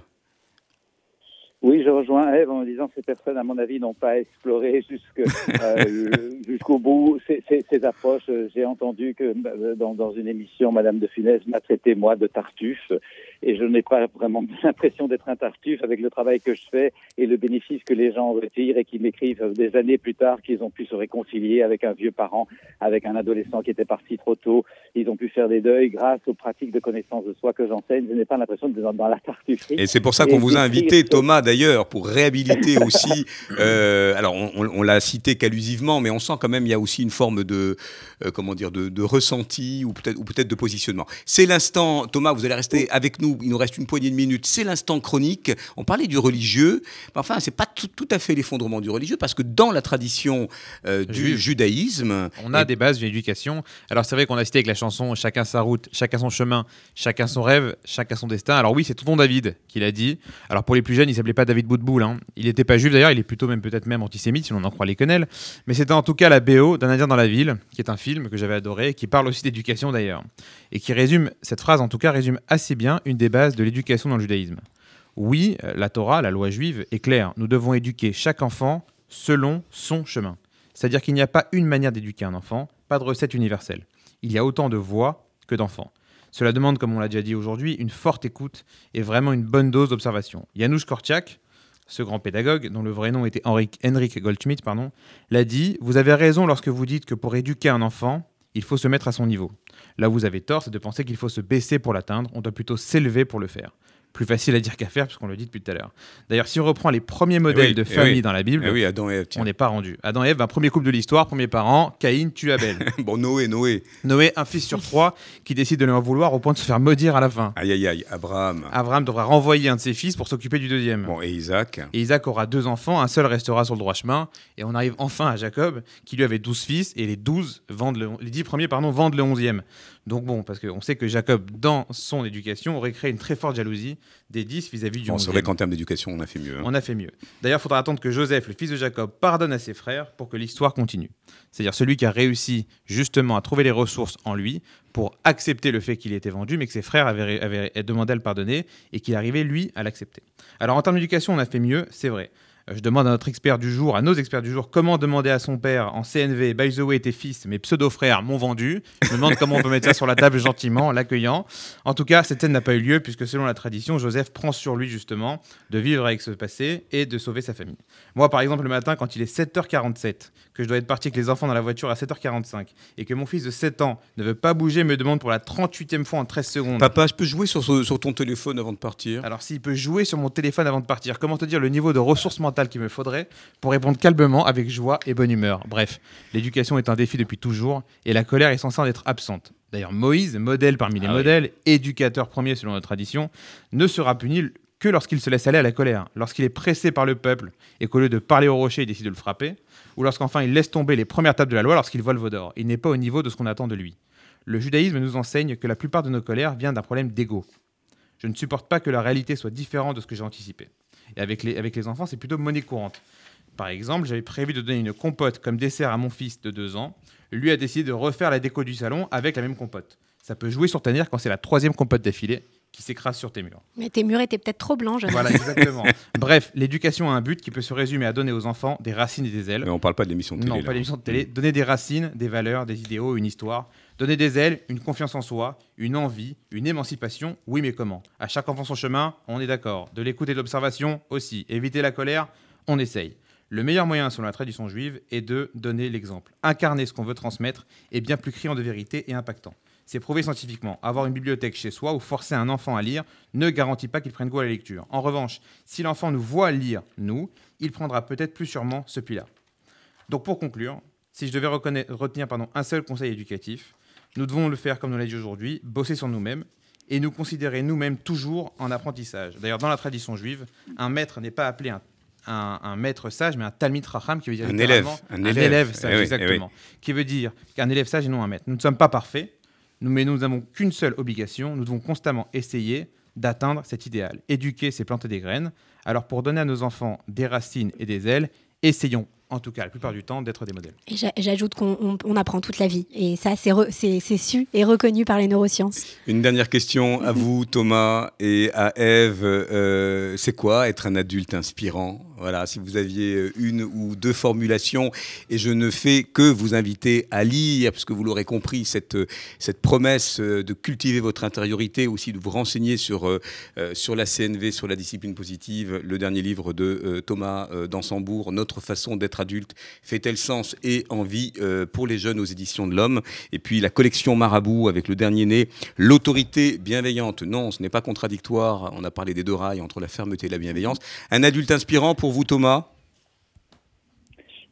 B: Oui, je rejoins Eve en disant que ces personnes, à mon avis, n'ont pas exploré jusque, euh, jusqu'au bout ces, ces- ces approches. Euh, J'ai entendu que euh, dans, dans une émission, Madame de Funès m'a traité, moi, de tartuffe. Et je n'ai pas vraiment l'impression d'être un tartuffe avec le travail que je fais et le bénéfice que les gens retirent et qui m'écrivent des années plus tard qu'ils ont pu se réconcilier avec un vieux parent, avec un adolescent qui était parti trop tôt. Ils ont pu faire des deuils grâce aux pratiques de connaissance de soi que j'enseigne. Je n'ai pas l'impression d'être dans, dans la tartufferie.
A: Et c'est pour ça qu'on
B: Et
A: vous a invité, Thomas, d'ailleurs, pour réhabiliter aussi. euh, alors, on, l'a cité qu'allusivement, mais on sent quand même il y a aussi une forme de, euh, comment dire, de, de ressenti ou peut-être ou peut-être de positionnement. C'est l'instant, Thomas, vous allez rester avec nous. Il nous reste une poignée de minutes. C'est l'instant chronique. On parlait du religieux, mais enfin, c'est pas tout, tout à fait l'effondrement du religieux parce que dans la tradition euh, du judaïsme,
C: On a
A: et-
C: des bases d'une éducation. Alors c'est vrai qu'on a cité avec la chanson Chacun sa route, chacun son chemin, chacun son rêve, chacun son destin. Alors oui, c'est tonton David qui l'a dit. Alors pour les plus jeunes, il s'appelait pas David Boutboul. Hein. Il n'était pas juif d'ailleurs, il est plutôt même peut-être même antisémite si on en croit les quenelles. Mais c'était en tout cas la BO d'un Indien dans la ville, qui est un film que j'avais adoré, qui parle aussi d'éducation d'ailleurs. Et qui résume, cette phrase en tout cas résume assez bien une des bases de l'éducation dans le judaïsme. Oui, la Torah, la loi juive, est claire. Nous devons éduquer chaque enfant selon son chemin. C'est-à-dire qu'il n'y a pas une manière d'éduquer un enfant, pas de recette universelle. Il y a autant de voix que d'enfants. Cela demande, comme on l'a déjà dit aujourd'hui, une forte écoute et vraiment une bonne dose d'observation. Janusz Korczak, ce grand pédagogue, dont le vrai nom était Henrik, Goldschmidt, l'a dit Vous avez raison lorsque vous dites que pour éduquer un enfant, il faut se mettre à son niveau. Là vous avez tort, c'est de penser qu'il faut se baisser pour l'atteindre, on doit plutôt s'élever pour le faire. Plus facile à dire qu'à faire, puisqu'on le dit depuis tout à l'heure. D'ailleurs, si on reprend les premiers modèles
A: oui,
C: de
A: eh
C: famille
A: oui.
C: dans la Bible,
A: Eh oui, Adam et Ève, tiens.
C: on n'est pas rendu. Adam et Ève, un premier couple de l'histoire, premier parent, Caïn tue Abel.
A: Bon, Noé, Noé.
C: Noé, un fils sur trois, qui décide de lui en vouloir au point de se faire maudire à la fin.
A: Aïe, aïe, aïe. Abraham.
C: Abraham devra renvoyer un de ses fils pour s'occuper du deuxième.
A: Bon, et Isaac.
C: Et Isaac aura deux enfants, un seul restera sur le droit chemin. Et on arrive enfin à Jacob, qui lui avait douze fils, et les douze vendent le, les dix premiers pardon, vendent le onzième. Donc bon, parce qu'on sait que Jacob, dans son éducation, aurait créé une très forte jalousie des 10 vis-à-vis du
A: Bon,
C: 11
A: c'est vrai qu'en termes d'éducation, on a fait mieux. hein.
C: on a fait mieux. D'ailleurs, il faudra attendre que Joseph, le fils de Jacob, pardonne à ses frères pour que l'histoire continue. C'est-à-dire celui qui a réussi justement à trouver les ressources en lui pour accepter le fait qu'il ait été vendu, mais que ses frères avaient, avaient demandé à le pardonner et qu'il arrivait, lui, à l'accepter. Alors en termes d'éducation, on a fait mieux, c'est vrai. Je demande à notre expert du jour, à nos experts du jour, comment demander à son père en CNV, by the way, tes fils, mes pseudo-frères m'ont vendu. Je me demande comment on peut mettre ça sur la table gentiment, en l'accueillant. En tout cas, cette scène n'a pas eu lieu puisque selon la tradition, Joseph prend sur lui justement de vivre avec ce passé et de sauver sa famille. Moi, par exemple, le matin, quand il est 7h47, que je dois être parti avec les enfants dans la voiture à 7h45 et que mon fils de 7 ans ne veut pas bouger, me demande pour la 38e fois en 13 secondes.
A: Papa, je peux jouer sur, ton téléphone avant de partir?
C: Alors s'il peut jouer sur mon téléphone avant de partir, comment te dire le niveau de ressources mentales qu'il me faudrait pour répondre calmement, avec joie et bonne humeur? Bref, l'éducation est un défi depuis toujours et la colère est censée en être absente. D'ailleurs, Moïse, modèle parmi les
A: Ah oui.
C: modèles, éducateur premier selon notre tradition, ne sera puni que lorsqu'il se laisse aller à la colère, lorsqu'il est pressé par le peuple et qu'au lieu de parler au rocher, il décide de le frapper, ou lorsqu'enfin il laisse tomber les premières tables de la loi lorsqu'il vole veau d'or. Il n'est pas au niveau de ce qu'on attend de lui. Le judaïsme nous enseigne que la plupart de nos colères vient d'un problème d'ego. Je ne supporte pas que la réalité soit différente de ce que j'ai anticipé. Et avec les, avec les enfants, c'est plutôt monnaie courante. Par exemple, j'avais prévu de donner une compote comme dessert à mon fils de 2 ans. Lui a décidé de refaire la déco du salon avec la même compote. Ça peut jouer sur ta nerf quand c'est la troisième compote d'affilée qui s'écrase sur tes murs.
D: Mais tes murs étaient peut-être trop blancs, je
C: Voilà, exactement. Bref, l'éducation a un but qui peut se résumer à donner aux enfants des racines et des ailes.
A: Mais on parle pas de l'émission de télé.
C: Non,
A: là.
C: pas l'émission de télé. Donner des racines, des valeurs, des idéaux, une histoire. Donner des ailes, une confiance en soi, une envie, une émancipation. Oui, mais comment? À chaque enfant son chemin, on est d'accord. De l'écoute et de l'observation aussi. Éviter la colère, on essaye. Le meilleur moyen, selon la tradition juive, est de donner l'exemple. Incarner ce qu'on veut transmettre est bien plus criant de vérité et impactant. C'est prouvé scientifiquement. Avoir une bibliothèque chez soi ou forcer un enfant à lire ne garantit pas qu'il prenne goût à la lecture. En revanche, si l'enfant nous voit lire, nous, il prendra peut-être plus sûrement ce pli-là. Donc pour conclure, si je devais retenir pardon, un seul conseil éducatif, nous devons le faire comme nous l'a dit aujourd'hui, bosser sur nous-mêmes et nous considérer nous-mêmes toujours en apprentissage. D'ailleurs, dans la tradition juive, un maître n'est pas appelé un, un- un maître sage, mais un talmid racham, qui veut dire
A: Un élève, un élève.
C: sage,
A: Eh oui, eh
C: exactement. Qui veut dire qu'un élève sage et non un maître. Nous ne sommes pas parfaits, mais nous n'avons qu'une seule obligation, nous devons constamment essayer d'atteindre cet idéal. Éduquer, c'est planter des graines. Alors pour donner à nos enfants des racines et des ailes, essayons, en tout cas la plupart du temps, d'être des modèles.
D: Et j'ajoute qu'on on- on apprend toute la vie. Et ça, c'est re- c'est c'est su et reconnu par les neurosciences.
A: Une dernière question à vous, Thomas, et à Eve. Euh, c'est quoi être un adulte inspirant? Voilà, si vous aviez une ou deux formulations, et je ne fais que vous inviter à lire, parce que vous l'aurez compris, cette, cette promesse euh, de cultiver votre intériorité, aussi de vous renseigner sur, euh, euh, sur la CNV, sur la discipline positive, le dernier livre de euh, Thomas euh, Dansembourg, Notre façon d'être adulte, fait-elle sens et envie euh, pour les jeunes aux éditions de l'Homme? Et puis la collection Marabout avec le dernier né, L'autorité bienveillante. Non, ce n'est pas contradictoire. On a parlé des deux rails entre la fermeté et la bienveillance. Un adulte inspirant pour vous, Thomas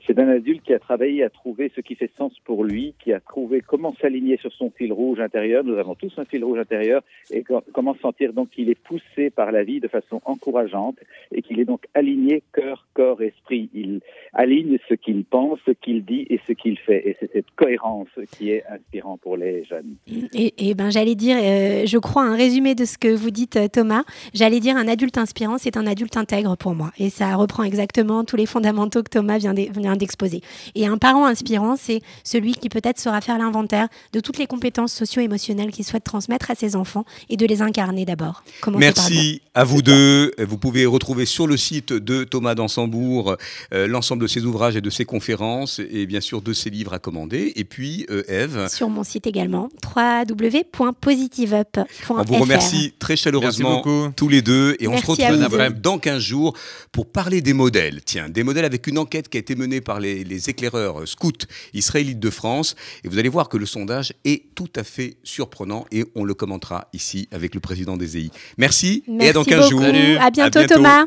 B: C'est un adulte qui a travaillé à trouver ce qui fait sens pour lui, qui a trouvé comment s'aligner sur son fil rouge intérieur. Nous avons tous un fil rouge intérieur et co- comment sentir donc qu'il est poussé par la vie de façon encourageante et qu'il est donc aligné cœur, corps, esprit. Il aligne ce qu'il pense, ce qu'il dit et ce qu'il fait. Et c'est cette cohérence qui est inspirant pour les jeunes.
D: Et, et ben, j'allais dire, euh, je crois, un résumé de ce que vous dites, euh, Thomas. J'allais dire, un adulte inspirant, c'est un adulte intègre pour moi. Et ça reprend exactement tous les fondamentaux que Thomas vient d'e- vient d'exposer. Et un parent inspirant, c'est celui qui peut-être saura faire l'inventaire de toutes les compétences socio-émotionnelles qu'il souhaite transmettre à ses enfants et de les incarner d'abord.
A: Merci à vous deux. Vous pouvez retrouver sur le site de Thomas Dansembourg euh, l'ensemble de ses ouvrages et de ses conférences et bien sûr de ses livres à commander. Et puis, euh, Eve,
D: Sur mon site également, www.positiveup.fr.
A: on vous remercie très chaleureusement tous les deux et on
D: Merci
A: se retrouve dans 15 jours pour parler des modèles. Tiens, des modèles avec une enquête qui a été menée par les, les éclaireurs euh, scouts israélites de France et vous allez voir que le sondage est tout à fait surprenant et on le commentera ici avec le président des EI. Merci et à
D: Merci
A: dans 15
D: beaucoup.
A: jours.
C: Salut.
D: À bientôt,
A: À bientôt.
D: Thomas.